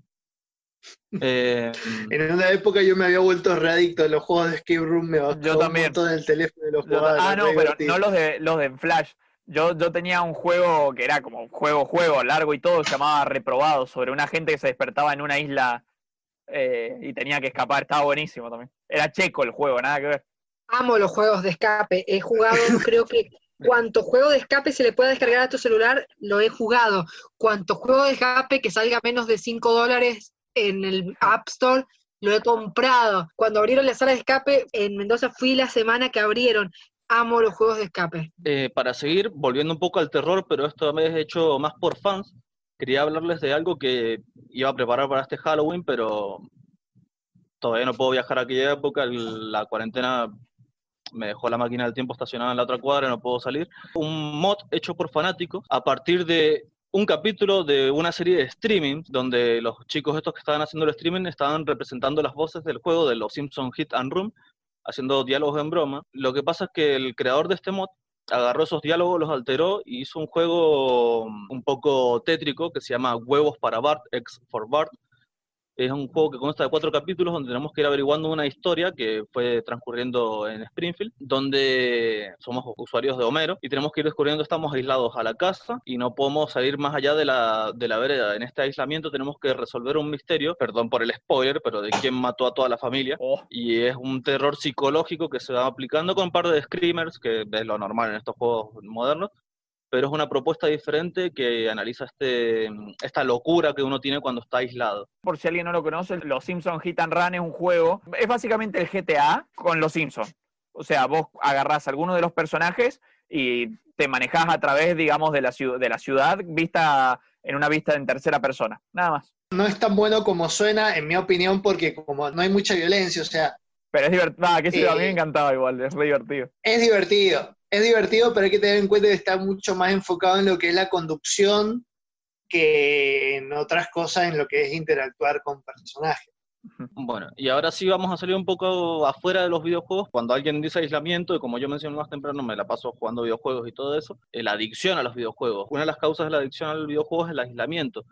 Eh,
En una época yo me había vuelto readicto a los juegos de Escape Room, me bajaba
Yo también.
un montón el teléfono y los jugaba.
ah, no, pero
divertido.
no los de los de Flash. Yo, yo tenía un juego que era como juego, juego, largo y todo, se llamaba Reprobado, sobre una gente que se despertaba en una isla eh, y tenía que escapar. Estaba buenísimo también. Era checo el juego, nada que ver.
Amo los juegos de escape. He jugado, creo que cuanto juego de escape se le pueda descargar a tu celular, lo he jugado. Cuanto juego de escape que salga menos de 5 dólares en el App Store, lo he comprado. Cuando abrieron la sala de escape, en Mendoza fui la semana que abrieron. Amo los juegos de escape.
Eh, para seguir, volviendo un poco al terror, pero esta vez hecho más por fans, quería hablarles de algo que iba a preparar para este Halloween, pero todavía no puedo viajar a aquella época, la cuarentena me dejó la máquina del tiempo estacionada en la otra cuadra, no puedo salir. Un mod hecho por fanáticos a partir de un capítulo de una serie de streaming donde los chicos estos que estaban haciendo el streaming estaban representando las voces del juego de los Simpson Hit and Room, haciendo diálogos en broma. Lo que pasa es que el creador de este mod agarró esos diálogos, los alteró y hizo un juego un poco tétrico que se llama Huevos para Bart, X for Bart. Es un juego que consta de cuatro capítulos donde tenemos que ir averiguando una historia que fue transcurriendo en Springfield, donde somos usuarios de Homero y tenemos que ir descubriendo, estamos aislados a la casa y no podemos salir más allá de la, de la vereda. En este aislamiento tenemos que resolver un misterio, perdón por el spoiler, pero de quién mató a toda la familia. Y es un terror psicológico que se va aplicando con un par de screamers, que es lo normal en estos juegos modernos, pero es una propuesta diferente que analiza este, esta locura que uno tiene cuando está aislado.
Por si alguien no lo conoce, los Simpsons Hit and Run es un juego, es básicamente el GTA con los Simpsons. O sea, vos agarrás a alguno de los personajes y te manejás a través, digamos, de la, ciu- de la ciudad vista en una vista en tercera persona. Nada más.
No es tan bueno como suena, en mi opinión, porque como no hay mucha violencia, o sea,
Pero es divertido. Ah, que sí, a mí me
Eh,
encantaba igual, es re divertido.
es divertido. Es divertido, pero hay que tener en cuenta que está mucho más enfocado en lo que es la conducción que en otras cosas, en lo que es interactuar con personajes.
Bueno, y ahora sí vamos a salir un poco afuera de los videojuegos. Cuando alguien dice aislamiento, y como yo mencioné más temprano, me la paso jugando videojuegos y todo eso, eh, la adicción a los videojuegos. Una de las causas de la adicción a los videojuegos es el aislamiento.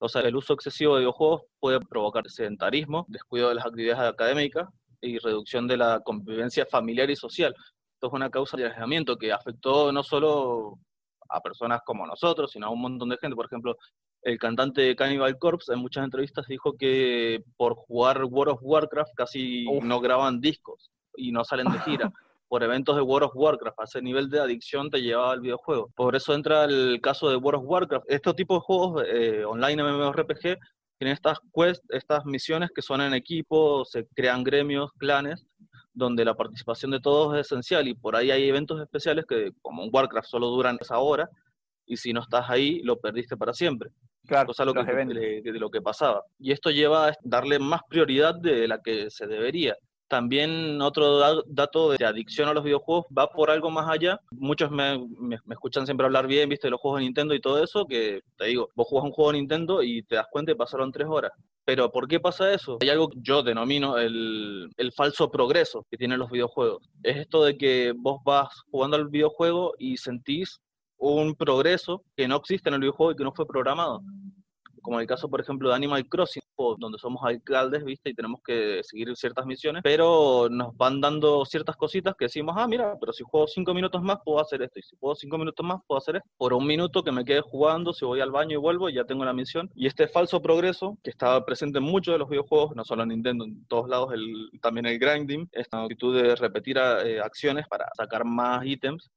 O sea, el uso excesivo de videojuegos puede provocar sedentarismo, descuido de las actividades académicas y reducción de la convivencia familiar y social. Esto es una causa de aislamiento que afectó no solo a personas como nosotros, sino a un montón de gente. Por ejemplo, el cantante de Cannibal Corpse en muchas entrevistas dijo que por jugar World of Warcraft casi no graban discos y no salen de gira. por eventos de World of Warcraft, a ese nivel de adicción te llevaba al videojuego. Por eso entra el caso de World of Warcraft. Este tipo de juegos eh, online MMORPG tienen estas quests, estas misiones que son en equipo, se crean gremios, clanes, donde la participación de todos es esencial y por ahí hay eventos especiales que como en Warcraft solo duran esa hora y si no estás ahí lo perdiste para siempre.
Claro,
cosa lo que, de, de lo que pasaba. Y esto lleva a darle más prioridad de la que se debería. También otro da- dato de adicción a los videojuegos va por algo más allá. Muchos me, me- me escuchan siempre hablar bien, viste, de los juegos de Nintendo y todo eso, que te digo, vos jugás un juego de Nintendo y te das cuenta y pasaron tres horas. Pero ¿por qué pasa eso? Hay algo que yo denomino el, el falso progreso que tienen los videojuegos. Es esto de que vos vas jugando al videojuego y sentís un progreso que no existe en el videojuego y que no fue programado. Como el caso, por ejemplo, de Animal Crossing, donde somos alcaldes, ¿viste? Y tenemos que seguir ciertas misiones, pero nos van dando ciertas cositas que decimos, ah, mira, pero si juego cinco minutos más, puedo hacer esto, y si juego cinco minutos más, puedo hacer esto. Por un minuto que me quede jugando, si voy al baño y vuelvo, ya tengo la misión. Y este falso progreso, que estaba presente en muchos de los videojuegos, no solo en Nintendo, en todos lados, el, también el grinding, esta actitud de repetir eh, acciones para sacar más ítems,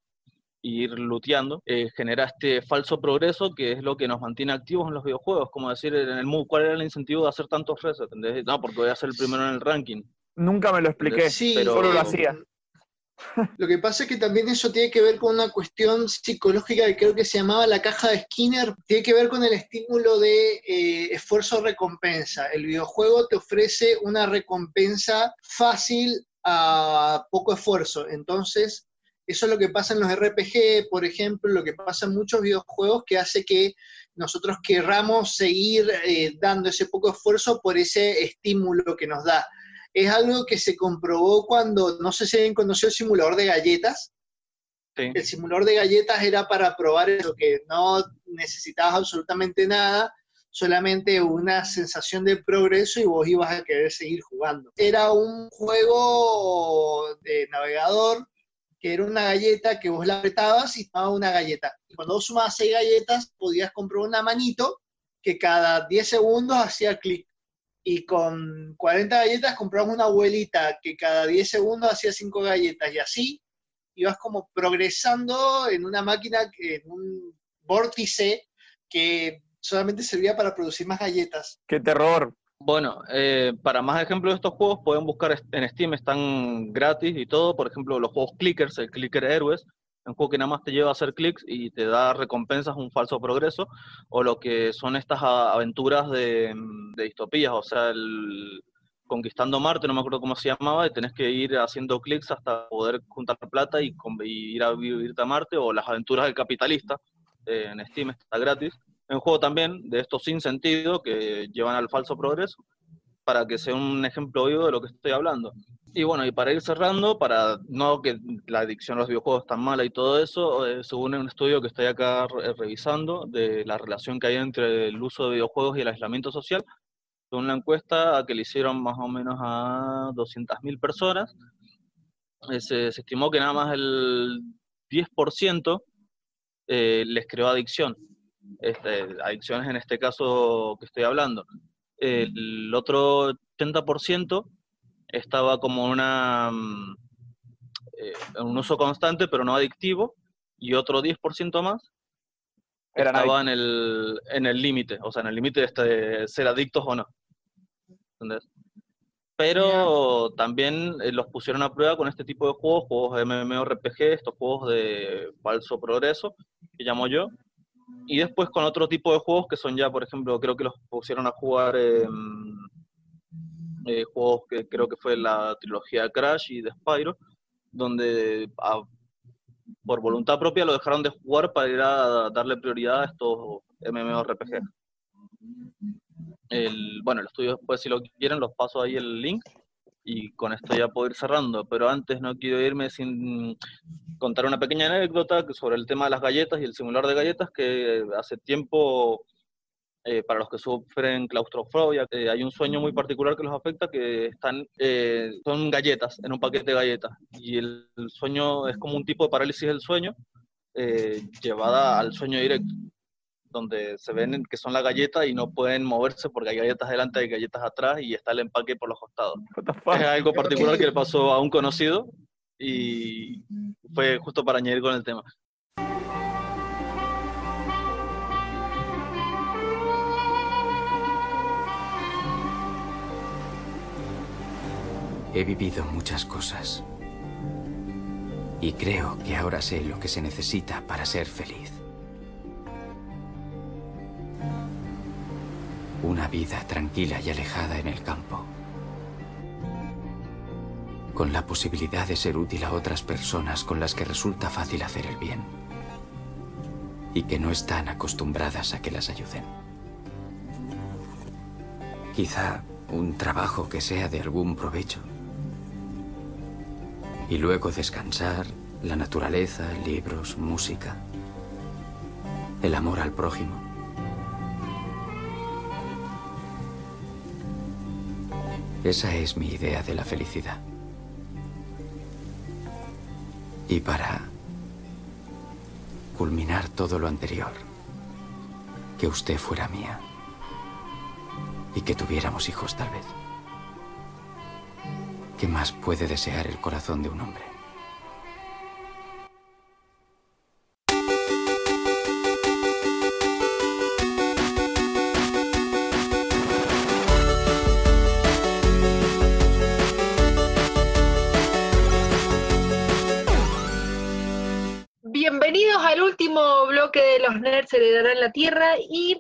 y ir looteando, eh, genera este falso progreso que es lo que nos mantiene activos en los videojuegos. Como decir, en el mood, ¿cuál era el incentivo de hacer tantos resets? ¿Entendés? No, porque voy a ser el primero en el ranking.
Nunca me lo expliqué,
Sí,
pero solo lo hacía.
Lo que pasa es que también eso tiene que ver con una cuestión psicológica que creo que se llamaba la caja de Skinner. Tiene que ver con el estímulo de eh, esfuerzo-recompensa. El videojuego te ofrece una recompensa fácil a poco esfuerzo. Entonces, eso es lo que pasa en los RPG, por ejemplo, lo que pasa en muchos videojuegos que hace que nosotros querramos seguir eh, dando ese poco esfuerzo por ese estímulo que nos da. es algo que se comprobó cuando, no sé si alguien conoció el simulador de galletas.
Sí.
El simulador de galletas era para probar eso, que no necesitabas absolutamente nada, solamente una sensación de progreso y vos ibas a querer seguir jugando. Era un juego de navegador que era una galleta que vos la apretabas y tomaba una galleta. Y cuando vos sumabas seis galletas, podías comprar una manito que cada 10 segundos hacía clic. Y con 40 galletas comprabas una abuelita que cada 10 segundos hacía 5 galletas. Y así ibas como progresando en una máquina, en un vórtice que solamente servía para producir más galletas.
¡Qué terror!
Bueno, eh, para más ejemplos de estos juegos pueden buscar en Steam, están gratis y todo. Por ejemplo, los juegos Clickers, el Clicker Héroes, un juego que nada más te lleva a hacer clics y te da recompensas, un falso progreso, o lo que son estas aventuras de, mm, de distopías, o sea, el Conquistando Marte, no me acuerdo cómo se llamaba, y tenés que ir haciendo clics hasta poder juntar plata y, y ir a vivirte a Marte, o las aventuras del capitalista, eh, en Steam está gratis. Es un juego también de estos sin sentido que llevan al falso progreso, para que sea un ejemplo vivo de lo que estoy hablando. Y bueno, y para ir cerrando, para no que la adicción a los videojuegos tan mala y todo eso, eh, según un estudio que estoy acá re- revisando de la relación que hay entre el uso de videojuegos y el aislamiento social, según la encuesta que le hicieron más o menos a 200.000 personas, eh, se, se estimó que nada más el 10% eh, les creó adicción. Este, adicciones en este caso que estoy hablando. El otro 80% estaba como una, mm, eh, un uso constante, pero no adictivo, y otro 10% más
Eran
estaba en el en el límite, o sea, en el límite de este, ser adictos o no. ¿Entendés? Pero también eh, los pusieron a prueba con este tipo de juegos, juegos de MMORPG, estos juegos de falso progreso, que llamo yo, y después con otro tipo de juegos que son ya, por ejemplo, creo que los pusieron a jugar em, eh, juegos que creo que fue la trilogía Crash y de Spyro, donde por voluntad propia lo dejaron de jugar para ir a darle prioridad a estos MMORPG. Bueno, el estudio después, si lo quieren, los paso ahí el link y con esto ya puedo ir cerrando. Pero antes no quiero irme sin contar una pequeña anécdota sobre el tema de las galletas y el simulador de galletas que hace tiempo, eh, para los que sufren claustrofobia, eh, hay un sueño muy particular que los afecta, que están, eh, son galletas, en un paquete de galletas. Y el sueño es como un tipo de parálisis del sueño, eh, llevada al sueño directo donde se ven que son la galleta y no pueden moverse porque hay galletas delante y galletas atrás y está el empaque por los costados. Es algo particular que le pasó a un conocido y fue justo para añadir con el tema.
He vivido muchas cosas. Y creo que ahora sé lo que se necesita para ser feliz. Una vida tranquila y alejada en el campo. Con la posibilidad de ser útil a otras personas con las que resulta fácil hacer el bien. Y que no están acostumbradas a que las ayuden. Quizá un trabajo que sea de algún provecho. Y luego descansar, la naturaleza, libros, música, el amor al prójimo. Esa es mi idea de la felicidad. Y para culminar todo lo anterior, que usted fuera mía y que tuviéramos hijos tal vez. ¿Qué más puede desear el corazón de un hombre?
Nerds Heredarán la Tierra y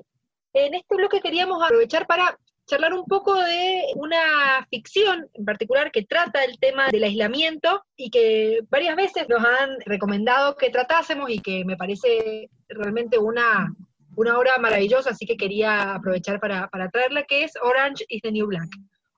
en este bloque queríamos aprovechar para charlar un poco de una ficción en particular que trata el tema del aislamiento y que varias veces nos han recomendado que tratásemos y que me parece realmente una, una obra maravillosa, así que quería aprovechar para, para traerla, que es Orange is the New Black.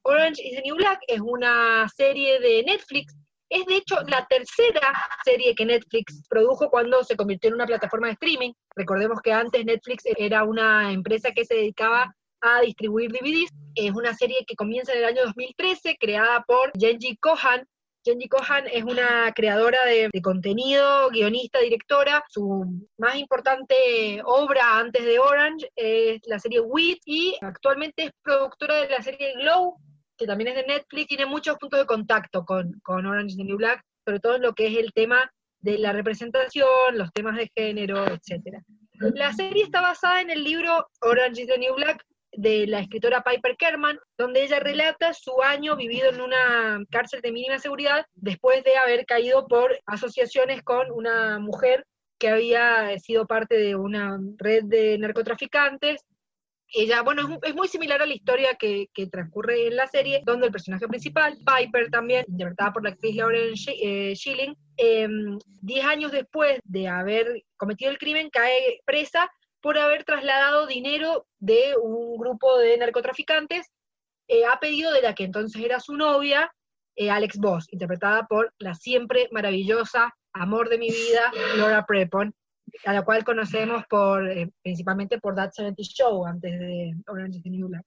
Orange is the New Black es una serie de Netflix. Es de hecho la tercera serie que Netflix produjo cuando se convirtió en una plataforma de streaming. Recordemos que antes Netflix era una empresa que se dedicaba a distribuir DVDs. Es una serie que comienza en el año 2013, creada por Genji Kohan. Genji Kohan es una creadora de, contenido, guionista, directora. Su más importante obra antes de Orange es la serie Weed y actualmente es productora de la serie Glow, que también es de Netflix. Tiene muchos puntos de contacto con, con Orange is the New Black, sobre todo en lo que es el tema de la representación, los temas de género, etc. La serie está basada en el libro Orange is the New Black de la escritora Piper Kerman, donde ella relata su año vivido en una cárcel de mínima seguridad después de haber caído por asociaciones con una mujer que había sido parte de una red de narcotraficantes. Ella, bueno, es, mu- es muy similar a la historia que, que transcurre en la serie, donde el personaje principal, Piper también, interpretada por la actriz Lauren eh, Schilling, em, 10 años después de haber cometido el crimen, cae presa por haber trasladado dinero de un grupo de narcotraficantes eh, a pedido de la que entonces era su novia, eh, Alex Voss, interpretada por la siempre maravillosa amor de mi vida, Laura Prepon, a la cual conocemos por, eh, principalmente por That 70 Show, antes de Orange is the New Black.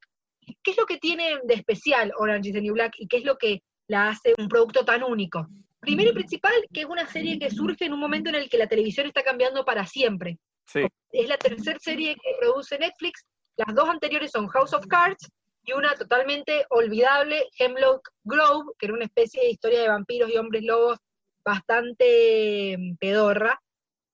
¿Qué es lo que tiene de especial Orange is the New Black y qué es lo que la hace un producto tan único? Primero y principal, que es una serie que surge en un momento en el que la televisión está cambiando para siempre.
Sí.
Es la tercera serie que produce Netflix. Las dos anteriores son House of Cards y una totalmente olvidable, Hemlock Grove, que era una especie de historia de vampiros y hombres lobos bastante mm, pedorra,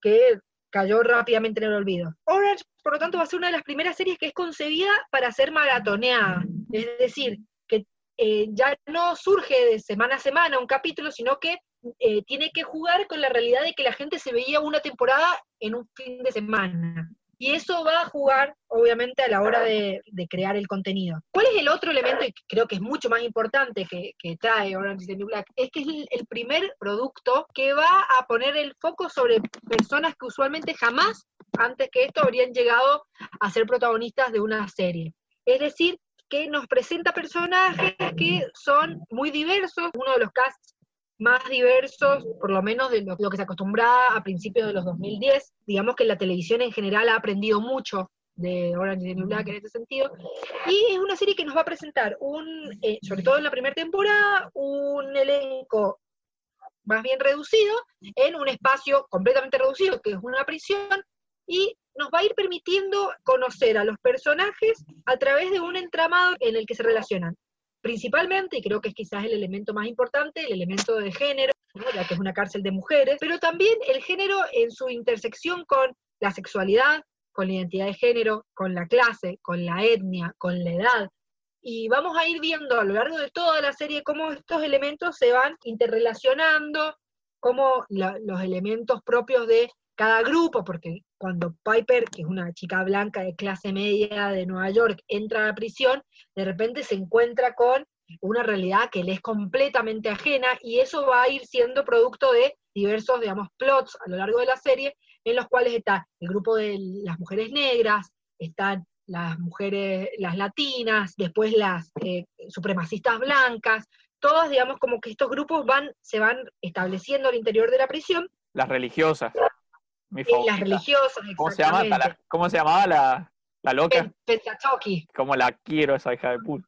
que cayó rápidamente en el olvido. Orange, por lo tanto, va a ser una de las primeras series que es concebida para ser maratoneada. Es decir, que eh, ya no surge de semana a semana un capítulo, sino que eh, tiene que jugar con la realidad de que la gente se veía una temporada en un fin de semana. Y eso va a jugar, obviamente, a la hora de, crear el contenido. ¿Cuál es el otro elemento, y creo que es mucho más importante que, que trae Orange is the New Black? Es que es el, el primer producto que va a poner el foco sobre personas que usualmente jamás, antes que esto, habrían llegado a ser protagonistas de una serie. Es decir, que nos presenta personajes que son muy diversos, uno de los casts más diversos, por lo menos de lo, lo que se acostumbraba a principios de los 2010. Digamos que la televisión en general ha aprendido mucho de Orange is the New Black en este sentido. Y es una serie que nos va a presentar, un, eh, sobre todo en la primera temporada, un elenco más bien reducido, en un espacio completamente reducido, que es una prisión, y nos va a ir permitiendo conocer a los personajes a través de un entramado en el que se relacionan principalmente, y creo que es quizás el elemento más importante, el elemento de género, ya que es una cárcel de mujeres, pero también el género en su intersección con la sexualidad, con la identidad de género, con la clase, con la etnia, con la edad. Y vamos a ir viendo a lo largo de toda la serie cómo estos elementos se van interrelacionando, cómo los elementos propios de cada grupo, porque cuando Piper, que es una chica blanca de clase media de Nueva York, entra a la prisión, de repente se encuentra con una realidad que le es completamente ajena y eso va a ir siendo producto de diversos, digamos, plots a lo largo de la serie, en los cuales está el grupo de las mujeres negras, están las mujeres, las latinas, después las eh, supremacistas blancas, todas, digamos, como que estos grupos van, se van estableciendo al interior de la prisión,
Las religiosas. Mi
las religiosas,
¿Cómo se, llama? La- ¿Cómo se llamaba la, la loca?
Pentateuch.
Como la quiero esa hija de puta.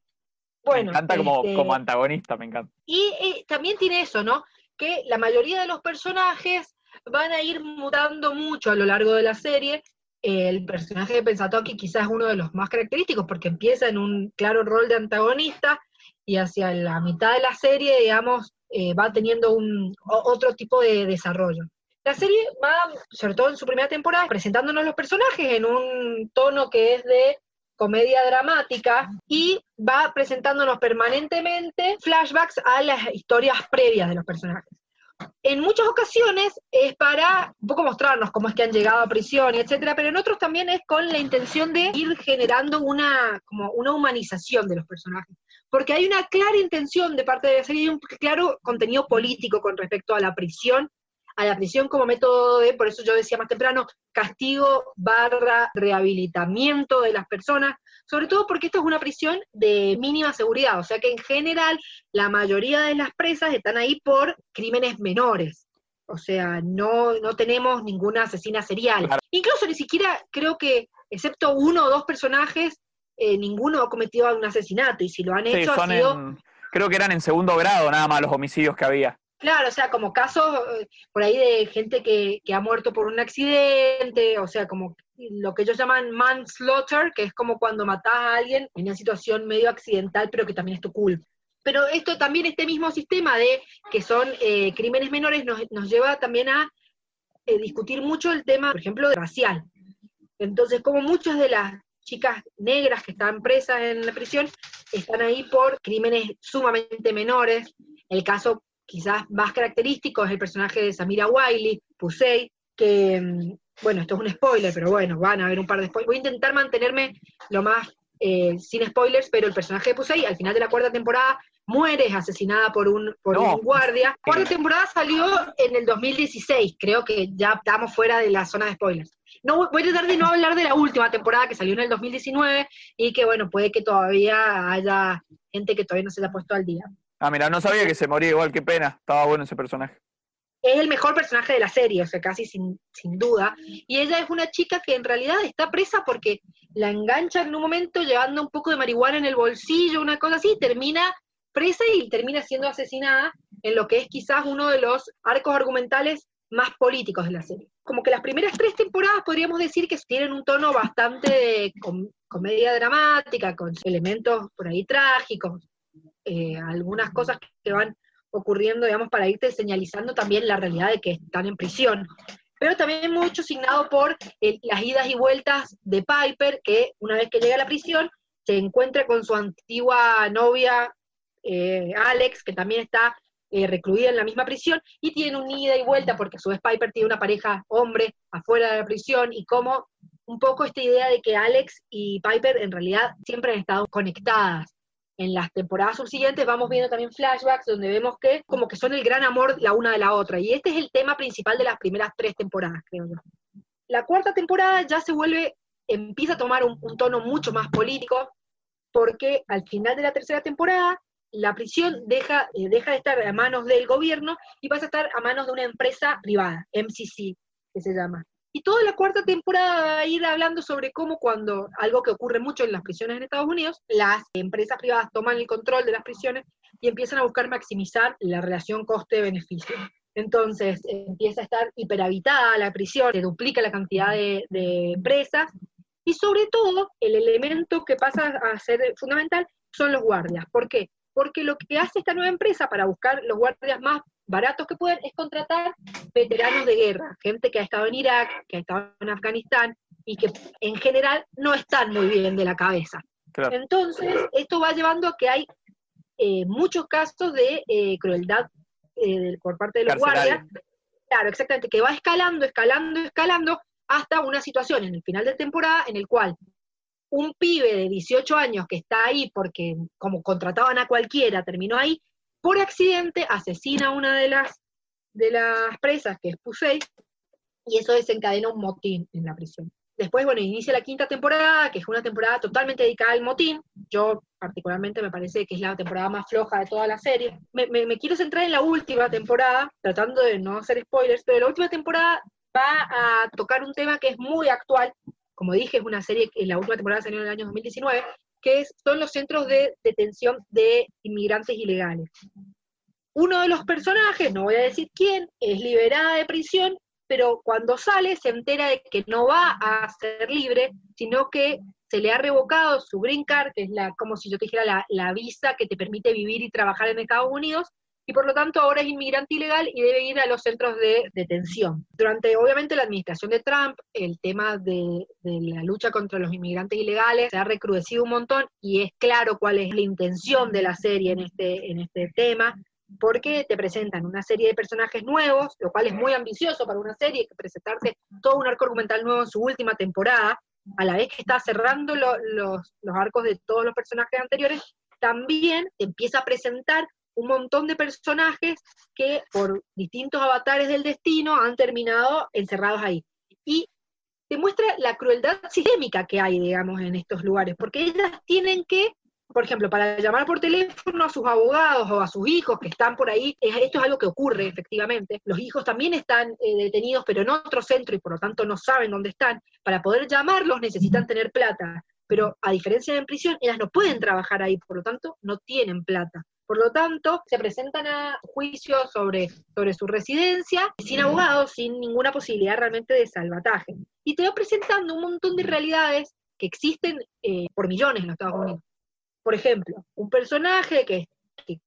Bueno,
me encanta como,
este,
como antagonista, me encanta.
Y eh, también tiene eso, ¿no? Que la mayoría de los personajes van a ir mutando mucho a lo largo de la serie. El personaje de Pensatoki quizás es uno de los más característicos porque empieza en un claro rol de antagonista y hacia la mitad de la serie, digamos, eh, va teniendo un, otro tipo de desarrollo. La serie va, sobre todo en su primera temporada, presentándonos los personajes en un tono que es de comedia dramática y va presentándonos permanentemente flashbacks a las historias previas de los personajes. En muchas ocasiones es para un poco mostrarnos cómo es que han llegado a prisión etcétera, pero en otros también es con la intención de ir generando una, como una humanización de los personajes. Porque hay una clara intención de parte de la serie y un claro contenido político con respecto a la prisión a la prisión como método de, por eso yo decía más temprano, castigo barra rehabilitamiento de las personas, sobre todo porque esto es una prisión de mínima seguridad, o sea que en general la mayoría de las presas están ahí por crímenes menores. O sea, no, no tenemos ninguna asesina serial. Incluso ni siquiera creo que, excepto uno o dos personajes, eh, ninguno ha cometido un asesinato. Y si lo han
Sí,
hecho, ha sido.
en- creo que eran en segundo grado nada más los homicidios que había.
Claro, o sea, como casos eh, por ahí de gente que, ha muerto por un accidente, o sea, como lo que ellos llaman manslaughter, que es como cuando matás a alguien en una situación medio accidental, pero que también es tu culpa. Pero esto también, este mismo sistema de que son eh, crímenes menores, nos, lleva también a eh, discutir mucho el tema, por ejemplo, racial. Entonces, como muchas de las chicas negras que están presas en la prisión están ahí por crímenes sumamente menores, el caso quizás más característico es el personaje de Samira Wiley, Pusey, que, mm, bueno, esto es un spoiler, pero bueno, van a haber un par de spoilers. Voy a intentar mantenerme lo más eh, sin spoilers, pero el personaje de Pusey al final de la cuarta temporada muere, es asesinada por un, por
No.
un guardia. La cuarta temporada salió en el 2016, creo que ya estamos fuera de la zona de spoilers. No, voy- a tratar de no hablar de la última temporada que salió en el 2019 y que, bueno, puede que todavía haya gente que todavía no se haya puesto al día.
Ah, mira, no sabía que se moría igual, qué pena. Estaba bueno ese personaje.
es el mejor personaje de la serie, o sea, casi sin, sin duda. Y ella es una chica que en realidad está presa porque la enganchan en un momento llevando un poco de marihuana en el bolsillo, una cosa así, y termina presa y termina siendo asesinada en lo que es quizás uno de los arcos argumentales más políticos de la serie. Como que las primeras tres temporadas podríamos decir que tienen un tono bastante comedia dramática, con elementos por ahí trágicos, eh, algunas cosas que van ocurriendo, digamos, para irte señalizando también la realidad de que están en prisión. Pero también mucho signado por el- las idas y vueltas de Piper, que una vez que llega a la prisión, se encuentra con su antigua novia, eh, Alex, que también está eh, recluida en la misma prisión, y tienen un ida y vuelta, porque a su vez Piper tiene una pareja hombre afuera de la prisión, y como un poco esta idea de que Alex y Piper en realidad siempre han estado conectadas en las temporadas subsiguientes vamos viendo también flashbacks donde vemos que como que son el gran amor la una de la otra. Y este es el tema principal de las primeras tres temporadas, creo yo. La cuarta temporada ya se vuelve, empieza a tomar un, tono mucho más político, porque al final de la tercera temporada la prisión deja, eh, deja de estar a manos del gobierno y pasa a estar a manos de una empresa privada, MCC, que se llama. Y toda la cuarta temporada va a ir hablando sobre cómo cuando, algo que ocurre mucho en las prisiones en Estados Unidos, las empresas privadas toman el control de las prisiones y empiezan a buscar maximizar la relación coste-beneficio. Entonces empieza a estar hiperhabitada la prisión, se duplica la cantidad de, de presas y sobre todo el elemento que pasa a ser fundamental son los guardias. ¿Por qué? Porque lo que hace esta nueva empresa para buscar los guardias más baratos que pueden es contratar veteranos de guerra, gente que ha estado en Irak, que ha estado en Afganistán y que en general no están muy bien de la cabeza.
Claro.
Entonces, esto va llevando a que hay eh, muchos casos de eh, crueldad eh, por parte de los guardias. Claro, exactamente, que va escalando, escalando, escalando hasta una situación en el final de temporada en el cual un pibe de 18 años que está ahí porque como contrataban a cualquiera, terminó ahí, por accidente asesina a una de las, de las presas, que es Pusey, y eso desencadena un motín en la prisión. Después, bueno, inicia la quinta temporada, que es una temporada totalmente dedicada al motín. Yo, particularmente, me parece que es la temporada más floja de toda la serie. Me, me- quiero centrar en la última temporada, tratando de no hacer spoilers, pero la última temporada va a tocar un tema que es muy actual. Como dije, es una serie que la última temporada salió en el año 2019, que son los centros de detención de inmigrantes ilegales. Uno de los personajes, no voy a decir quién, es liberada de prisión, pero cuando sale se entera de que no va a ser libre, sino que se le ha revocado su green card, que es la, como si yo te dijera la, la visa que te permite vivir y trabajar en Estados Unidos, y por lo tanto ahora es inmigrante ilegal y debe ir a los centros de detención. Durante, obviamente, la administración de Trump, el tema de, la lucha contra los inmigrantes ilegales se ha recrudecido un montón y es claro cuál es la intención de la serie en este, en este tema, porque te presentan una serie de personajes nuevos, lo cual es muy ambicioso para una serie, que presentarte todo un arco argumental nuevo en su última temporada, a la vez que está cerrando lo- los, los arcos de todos los personajes anteriores, también empieza a presentar un montón de personajes que por distintos avatares del destino han terminado encerrados ahí. Y te muestra la crueldad sistémica que hay, digamos, en estos lugares, porque ellas tienen que, por ejemplo, para llamar por teléfono a sus abogados o a sus hijos que están por ahí, es- esto es algo que ocurre efectivamente, los hijos también están eh, detenidos, pero en otro centro y por lo tanto no saben dónde están, para poder llamarlos necesitan tener plata, pero a diferencia de en prisión, ellas no pueden trabajar ahí, por lo tanto no tienen plata. Por lo tanto, se presentan a juicio sobre, sobre su residencia, sin abogados, sin ninguna posibilidad realmente de salvataje. Y te va presentando un montón de realidades que existen eh, por millones en los Estados Unidos. Por ejemplo, un personaje que,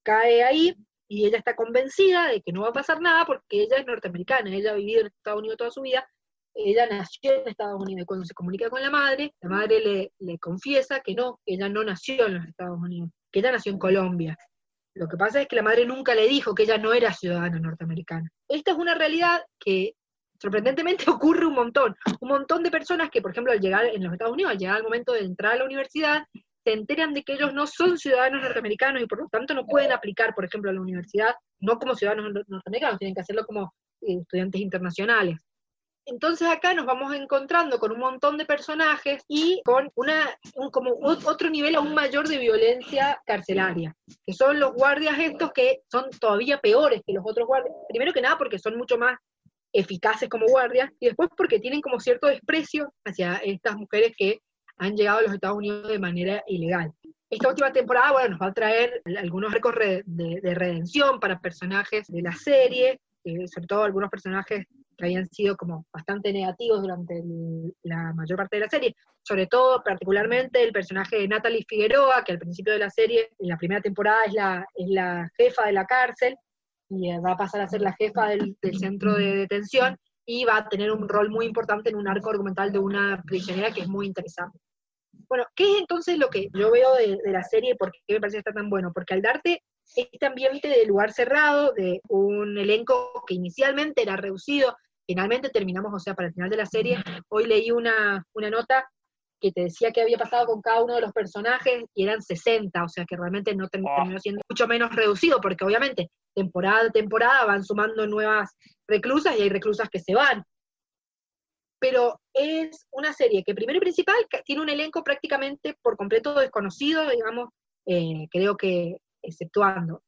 cae ahí y ella está convencida de que no va a pasar nada porque ella es norteamericana, ella ha vivido en Estados Unidos toda su vida, ella nació en Estados Unidos y cuando se comunica con la madre, la madre le confiesa que no, que ella no nació en los Estados Unidos, que ella nació en Colombia. Lo que pasa es que la madre nunca le dijo que ella no era ciudadana norteamericana. Esta es una realidad que sorprendentemente ocurre un montón. Un montón de personas que, por ejemplo, al llegar en los Estados Unidos, al llegar al momento de entrar a la universidad, se enteran de que ellos no son ciudadanos norteamericanos y por lo tanto no pueden aplicar, por ejemplo, a la universidad, no como ciudadanos nor- norteamericanos, tienen que hacerlo como eh, estudiantes internacionales. Entonces acá nos vamos encontrando con un montón de personajes y con un- como ot- otro nivel aún mayor de violencia carcelaria, que son los guardias estos que son todavía peores que los otros guardias. Primero que nada porque son mucho más eficaces como guardias y después porque tienen como cierto desprecio hacia estas mujeres que han llegado a los Estados Unidos de manera ilegal. Esta última temporada, bueno, nos va a traer algunos arcos de redención para personajes de la serie, eh, sobre todo algunos personajes que habían sido como bastante negativos durante el- la mayor parte de la serie, sobre todo particularmente el personaje de Natalie Figueroa, que al principio de la serie, en la primera temporada, es la, es la jefa de la cárcel, y eh, va a pasar a ser la jefa del, centro de detención, y va a tener un rol muy importante en un arco argumental de una prisionera que es muy interesante. Bueno, ¿qué es entonces lo que yo veo de, de la serie? ¿Por qué me parece que está tan bueno? Porque al darte este ambiente de lugar cerrado, de un elenco que inicialmente era reducido, finalmente terminamos, o sea, para el final de la serie, hoy leí una, una nota que te decía qué había pasado con cada uno de los personajes y eran 60, o sea que realmente no term- terminó siendo mucho menos reducido, porque obviamente temporada a temporada van sumando nuevas reclusas y hay reclusas que se van. Pero es una serie que primero y principal que tiene un elenco prácticamente por completo desconocido, digamos, eh, creo que exceptuando,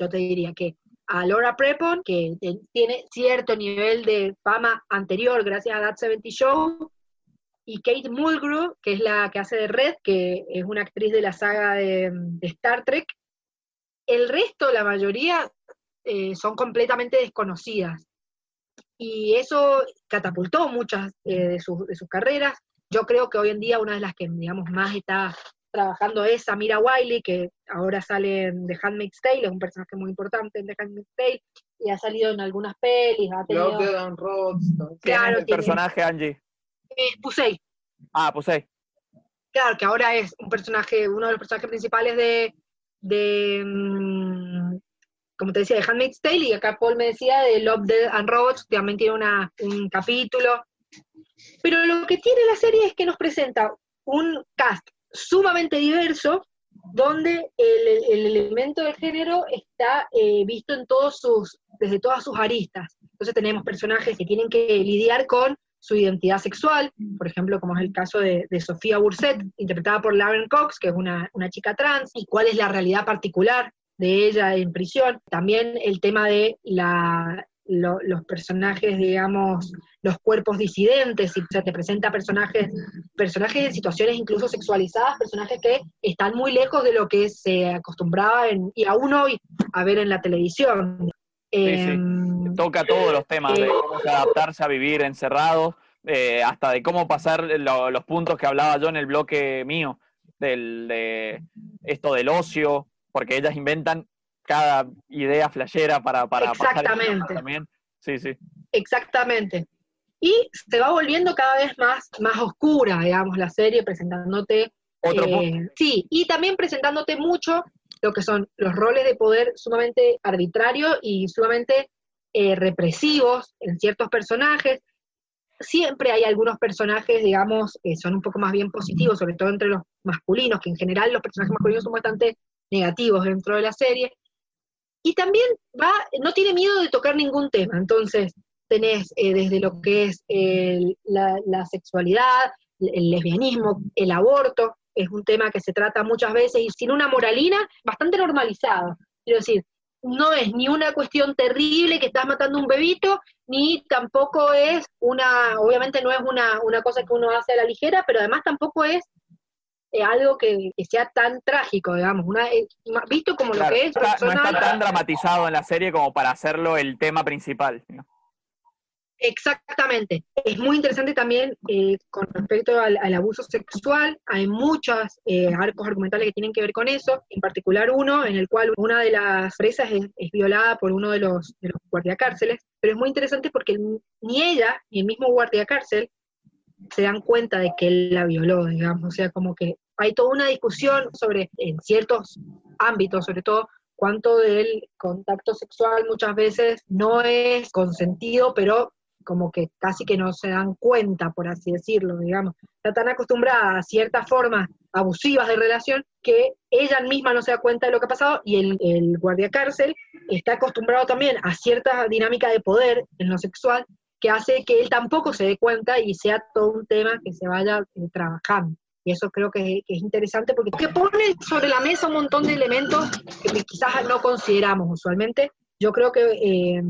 yo te diría que a Laura Prepon, que tiene cierto nivel de fama anterior gracias a That 70 Show, y Kate Mulgrew, que es la que hace de Red, que es una actriz de la saga de, de Star Trek. El resto, la mayoría, eh, son completamente desconocidas. Y eso catapultó muchas eh, de, sus, de sus carreras. Yo creo que hoy en día una de las que, digamos, más está trabajando es Samira Wiley, que ahora sale en The Handmaid's Tale, es un personaje muy importante en The Handmaid's Tale, y ha salido en algunas pelis, ha tenido...
Love, Death and Robots.
¿Quién
Claro,
es el personaje, Angie?
Eh, Pusey,
Ah, sí.
claro, que ahora es un personaje, uno de los personajes principales de, de mm, como te decía, de Handmaid's Tale, y acá Paul me decía de Love, Death and Robots, que también tiene una, un capítulo. Pero lo que tiene la serie es que nos presenta un cast sumamente diverso, donde el, el elemento del género está eh, visto en todos sus, desde todas sus aristas. Entonces tenemos personajes que tienen que lidiar con su identidad sexual, por ejemplo, como es el caso de, de Sofía Burset, interpretada por Lauren Cox, que es una, una chica trans, y cuál es la realidad particular de ella en prisión. También el tema de la, lo- los personajes, digamos, los cuerpos disidentes, y, o sea, te presenta personajes, personajes en situaciones incluso sexualizadas, personajes que están muy lejos de lo que se acostumbraba en, y aún hoy a ver en la televisión.
Sí, sí.
Em,
Toca todos los temas de
eh,
cómo se adaptarse a vivir encerrados, eh, hasta de cómo pasar lo- los puntos que hablaba yo en el bloque mío, del, de esto del ocio, porque ellas inventan cada idea flashera para, para pasar
Exactamente.
también. Sí, sí.
Exactamente. Y se va volviendo cada vez más, más oscura, digamos, la serie, presentándote.
Otro
eh, sí, y también presentándote mucho lo que son los roles de poder sumamente arbitrarios y sumamente eh, represivos en ciertos personajes. Siempre hay algunos personajes, digamos, que son un poco más bien positivos, sobre todo entre los masculinos, que en general los personajes masculinos son bastante negativos dentro de la serie. Y también va, no tiene miedo de tocar ningún tema. Entonces, tenés eh, desde lo que es la, la sexualidad, el lesbianismo, el aborto, es un tema que se trata muchas veces y sin una moralina bastante normalizada. Quiero decir, no es ni una cuestión terrible que estás matando un bebito, ni tampoco es una, obviamente no es una, una cosa que uno hace a la ligera, pero además tampoco es algo que, que sea tan trágico, digamos, una, eh, visto como
Claro,
lo que es
no está tan dramatizado en la serie como para hacerlo el tema principal. ¿no?
Exactamente. Es muy interesante también eh, con respecto al, al abuso sexual. Hay muchos eh, arcos argumentales que tienen que ver con eso, en particular uno en el cual una de las presas es, es violada por uno de los, de los guardiacárceles, pero es muy interesante porque el- ni ella ni el mismo guardiacárcel se dan cuenta de que él la violó, digamos. O sea, como que hay toda una discusión sobre, en ciertos ámbitos, sobre todo, cuánto del contacto sexual muchas veces no es consentido, pero como que casi que no se dan cuenta, por así decirlo, digamos. Está tan acostumbrada a ciertas formas abusivas de relación que ella misma no se da cuenta de lo que ha pasado y el, guardia cárcel está acostumbrado también a cierta dinámica de poder en lo sexual que hace que él tampoco se dé cuenta y sea todo un tema que se vaya eh, trabajando. Y eso creo que, es interesante porque que pone sobre la mesa un montón de elementos que quizás no consideramos usualmente. Yo creo que eh,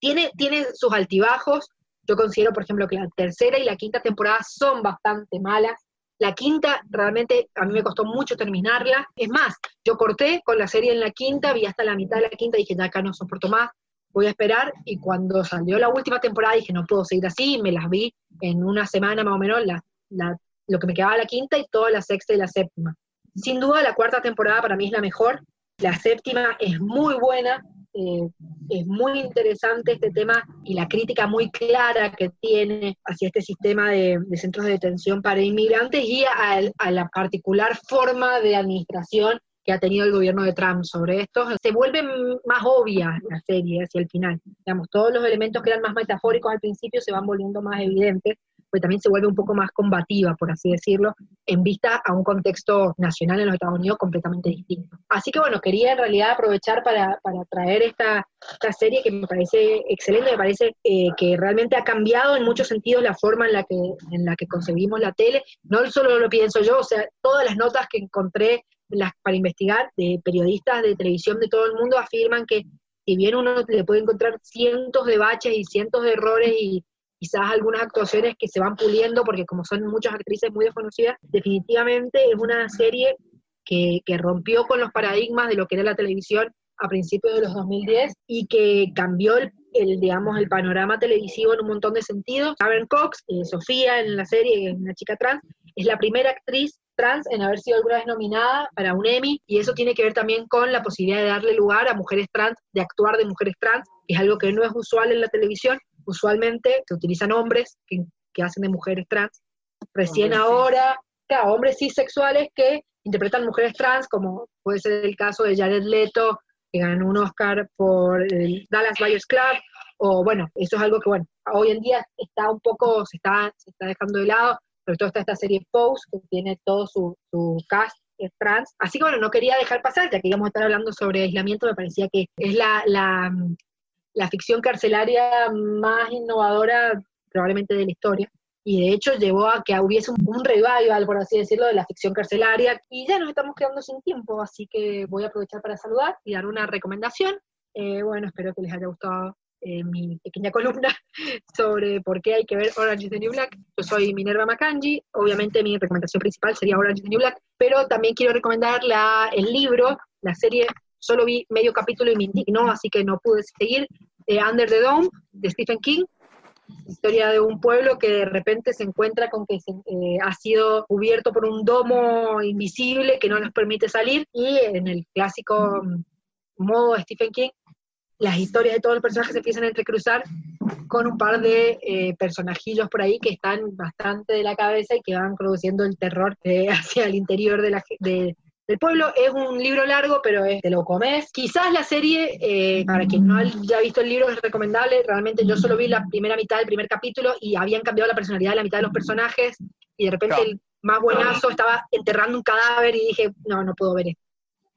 tiene, tiene sus altibajos. Yo considero, por ejemplo, que la tercera y la quinta temporada son bastante malas. La quinta realmente a mí me costó mucho terminarla. Es más, yo corté con la serie en la quinta, vi hasta la mitad de la quinta dije, ya acá no soporto más, voy a esperar. Y cuando salió la última temporada dije, no puedo seguir así, me las vi en una semana más o menos, la, la- lo que me quedaba la quinta y toda la sexta y la séptima. Sin duda la cuarta temporada para mí es la mejor. La séptima es muy buena, eh, es muy interesante este tema y la crítica muy clara que tiene hacia este sistema de, centros de detención para inmigrantes y a, la particular forma de administración que ha tenido el gobierno de Trump sobre esto. Se vuelve más obvia la serie hacia el final. Digamos, todos los elementos que eran más metafóricos al principio se van volviendo más evidentes, pues también se vuelve un poco más combativa, por así decirlo, en vista a un contexto nacional en los Estados Unidos completamente distinto. Así que bueno, quería en realidad aprovechar para, para traer esta, esta serie que me parece excelente, me parece eh, que realmente ha cambiado en muchos sentidos la forma en la que, en la que concebimos la tele. No solo lo pienso yo, o sea, todas las notas que encontré las, para investigar de periodistas de televisión de todo el mundo afirman que si bien uno le puede encontrar cientos de baches y cientos de errores y quizás algunas actuaciones que se van puliendo, porque como son muchas actrices muy desconocidas, definitivamente es una serie que, que rompió con los paradigmas de lo que era la televisión a principios de los 2010 y que cambió el, el, digamos, el panorama televisivo en un montón de sentidos. Karen Cox, eh, Sofía en la serie, es una chica trans, es la primera actriz trans en haber sido alguna vez nominada para un Emmy, y eso tiene que ver también con la posibilidad de darle lugar a mujeres trans, de actuar de mujeres trans, que es algo que no es usual en la televisión. Usualmente se utilizan hombres que, que hacen de mujeres trans. Recién
Hombres
ahora, claro, hombres cisexuales que interpretan mujeres trans, como puede ser el caso de Jared Leto, que ganó un Oscar por el Dallas Buyers Club, o bueno, eso es algo que, bueno, hoy en día está un poco, se está, se está dejando de lado, sobre todo está esta serie Pose, que tiene todo su, su cast es trans. Así que bueno, no quería dejar pasar, ya que íbamos a estar hablando sobre aislamiento, me parecía que es la, la, la ficción carcelaria más innovadora probablemente de la historia. Y de hecho llevó a que hubiese un, un revival, por así decirlo, de la ficción carcelaria. Y ya nos estamos quedando sin tiempo, así que voy a aprovechar para saludar y dar una recomendación. Eh, bueno, espero que les haya gustado eh, mi pequeña columna sobre por qué hay que ver Orange is the New Black. Yo soy Minerva Makanji, obviamente mi recomendación principal sería Orange is the New Black, pero también quiero recomendar la, el libro, la serie, solo vi medio capítulo y me indignó, así que no pude seguir, eh, Under the Dome, de Stephen King, historia de un pueblo que de repente se encuentra con que se, eh, ha sido cubierto por un domo invisible que no les permite salir. Y en el clásico mm, modo de Stephen King las historias de todos los personajes se empiezan a entrecruzar con un par de eh, personajillos por ahí que están bastante de la cabeza y que van produciendo el terror hacia el interior de la, de- del pueblo. Es un libro largo, pero es, te lo comes. Quizás la serie, eh, para quien no haya visto el libro, es recomendable. Realmente yo solo vi la primera mitad del primer capítulo y habían cambiado la personalidad de la mitad de los personajes y de repente
Claro.
el más buenazo estaba enterrando un cadáver y dije, no, no puedo ver esto.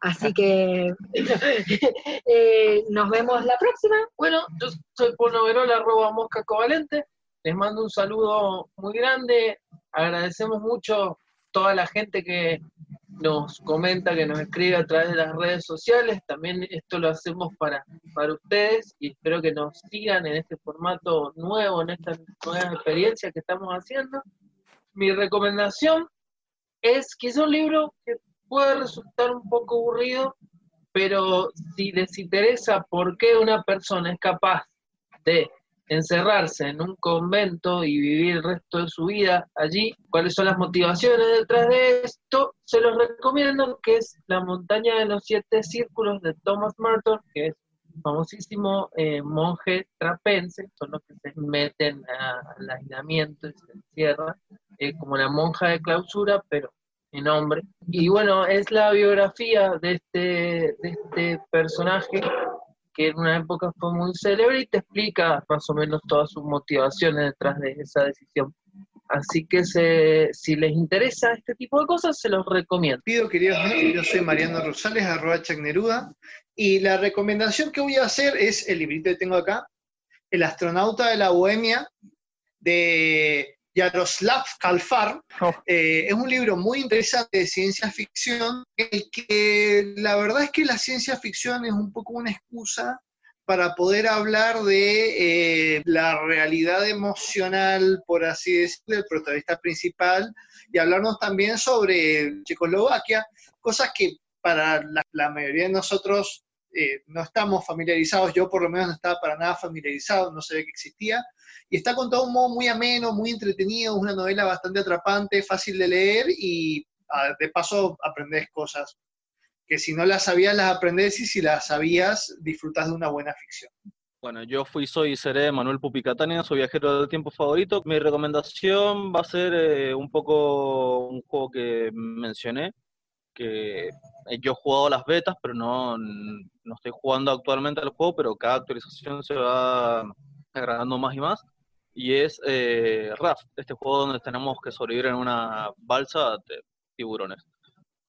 Así que eh, nos vemos la próxima.
Bueno, yo soy Polo Verola, arroba mosca covalente. Les mando un saludo muy grande. Agradecemos mucho toda la gente que nos comenta, que nos escribe a través de las redes sociales. También esto lo hacemos para, para ustedes y espero que nos sigan en este formato nuevo, en esta nueva experiencia que estamos haciendo. Mi recomendación es que es un libro que puede resultar un poco aburrido, pero si les interesa por qué una persona es capaz de encerrarse en un convento y vivir el resto de su vida allí, cuáles son las motivaciones detrás de esto, se los recomiendo, que es La montaña de los siete círculos de Thomas Merton, que es famosísimo eh, monje trapense, son los que se meten al aislamiento y se encierran, eh, como la monja de clausura, pero en hombre. Y bueno, es la biografía de este, de este personaje que en una época fue muy célebre y te explica más o menos todas sus motivaciones detrás de esa decisión. Así que si les interesa este tipo de cosas, se los recomiendo.
Pido, queridos amigos, yo soy Mariano Rosales, arroba Chagneruda, y la recomendación que voy a hacer es el librito que tengo acá, El astronauta de la Bohemia, de Yaroslav Kalfar.
Oh.
Eh, es un libro muy interesante de ciencia ficción, el que la verdad es que la ciencia ficción es un poco una excusa para poder hablar de eh, la realidad emocional, por así decirlo, del protagonista principal, y hablarnos también sobre Checoslovaquia, cosas que para la, la mayoría de nosotros eh, no estamos familiarizados, yo por lo menos no estaba para nada familiarizado, no sabía que existía, y está contado de un modo muy ameno, muy entretenido, una novela bastante atrapante, fácil de leer y ah, de paso aprendes cosas que si no las sabías las aprendes y si las sabías disfrutas de una buena ficción.
Bueno, yo fui, soy y seré Manuel Pupicatania, soy viajero del tiempo favorito. Mi recomendación va a ser eh, un poco un juego que mencioné, que eh, yo he jugado las betas, pero no, no estoy jugando actualmente al juego, pero cada actualización se va agregando más y más. Y es eh, Raft, este juego donde tenemos que sobrevivir en una balsa de tiburones.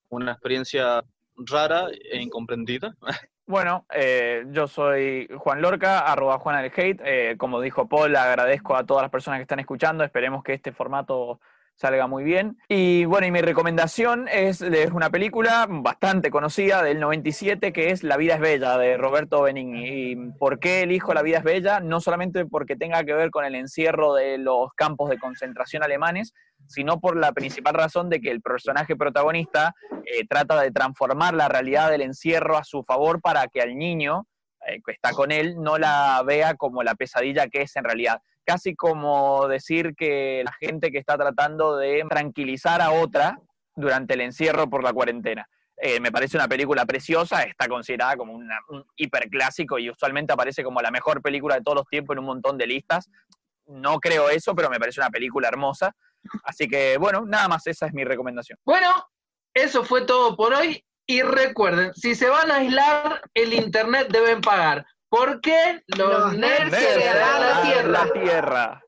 Una experiencia rara e incomprendida.
Bueno, eh, yo soy Juan Lorca, arroba Juan al Hate. Eh, como dijo Paul, agradezco a todas las personas que están escuchando. Esperemos que este formato salga muy bien. Y bueno, y mi recomendación es, es una película bastante conocida del 97 que es La vida es bella de Roberto Benigni. ¿Y por qué elijo La vida es bella? No solamente porque tenga que ver con el encierro de los campos de concentración alemanes, sino por la principal razón de que el personaje protagonista eh, trata de transformar la realidad del encierro a su favor para que al niño eh, que está con él no la vea como la pesadilla que es en realidad casi como decir que la gente que está tratando de tranquilizar a otra durante el encierro por la cuarentena. Eh, me parece una película preciosa, está considerada como un hiperclásico y usualmente aparece como la mejor película de todos los tiempos en un montón de listas. No creo eso, pero me parece una película hermosa. Así que, bueno, nada más, esa es mi recomendación.
Bueno, eso fue todo por hoy. Y recuerden, si se van a aislar, el internet deben pagar. ¿Por qué los, nerds, dan la tierra?
La tierra.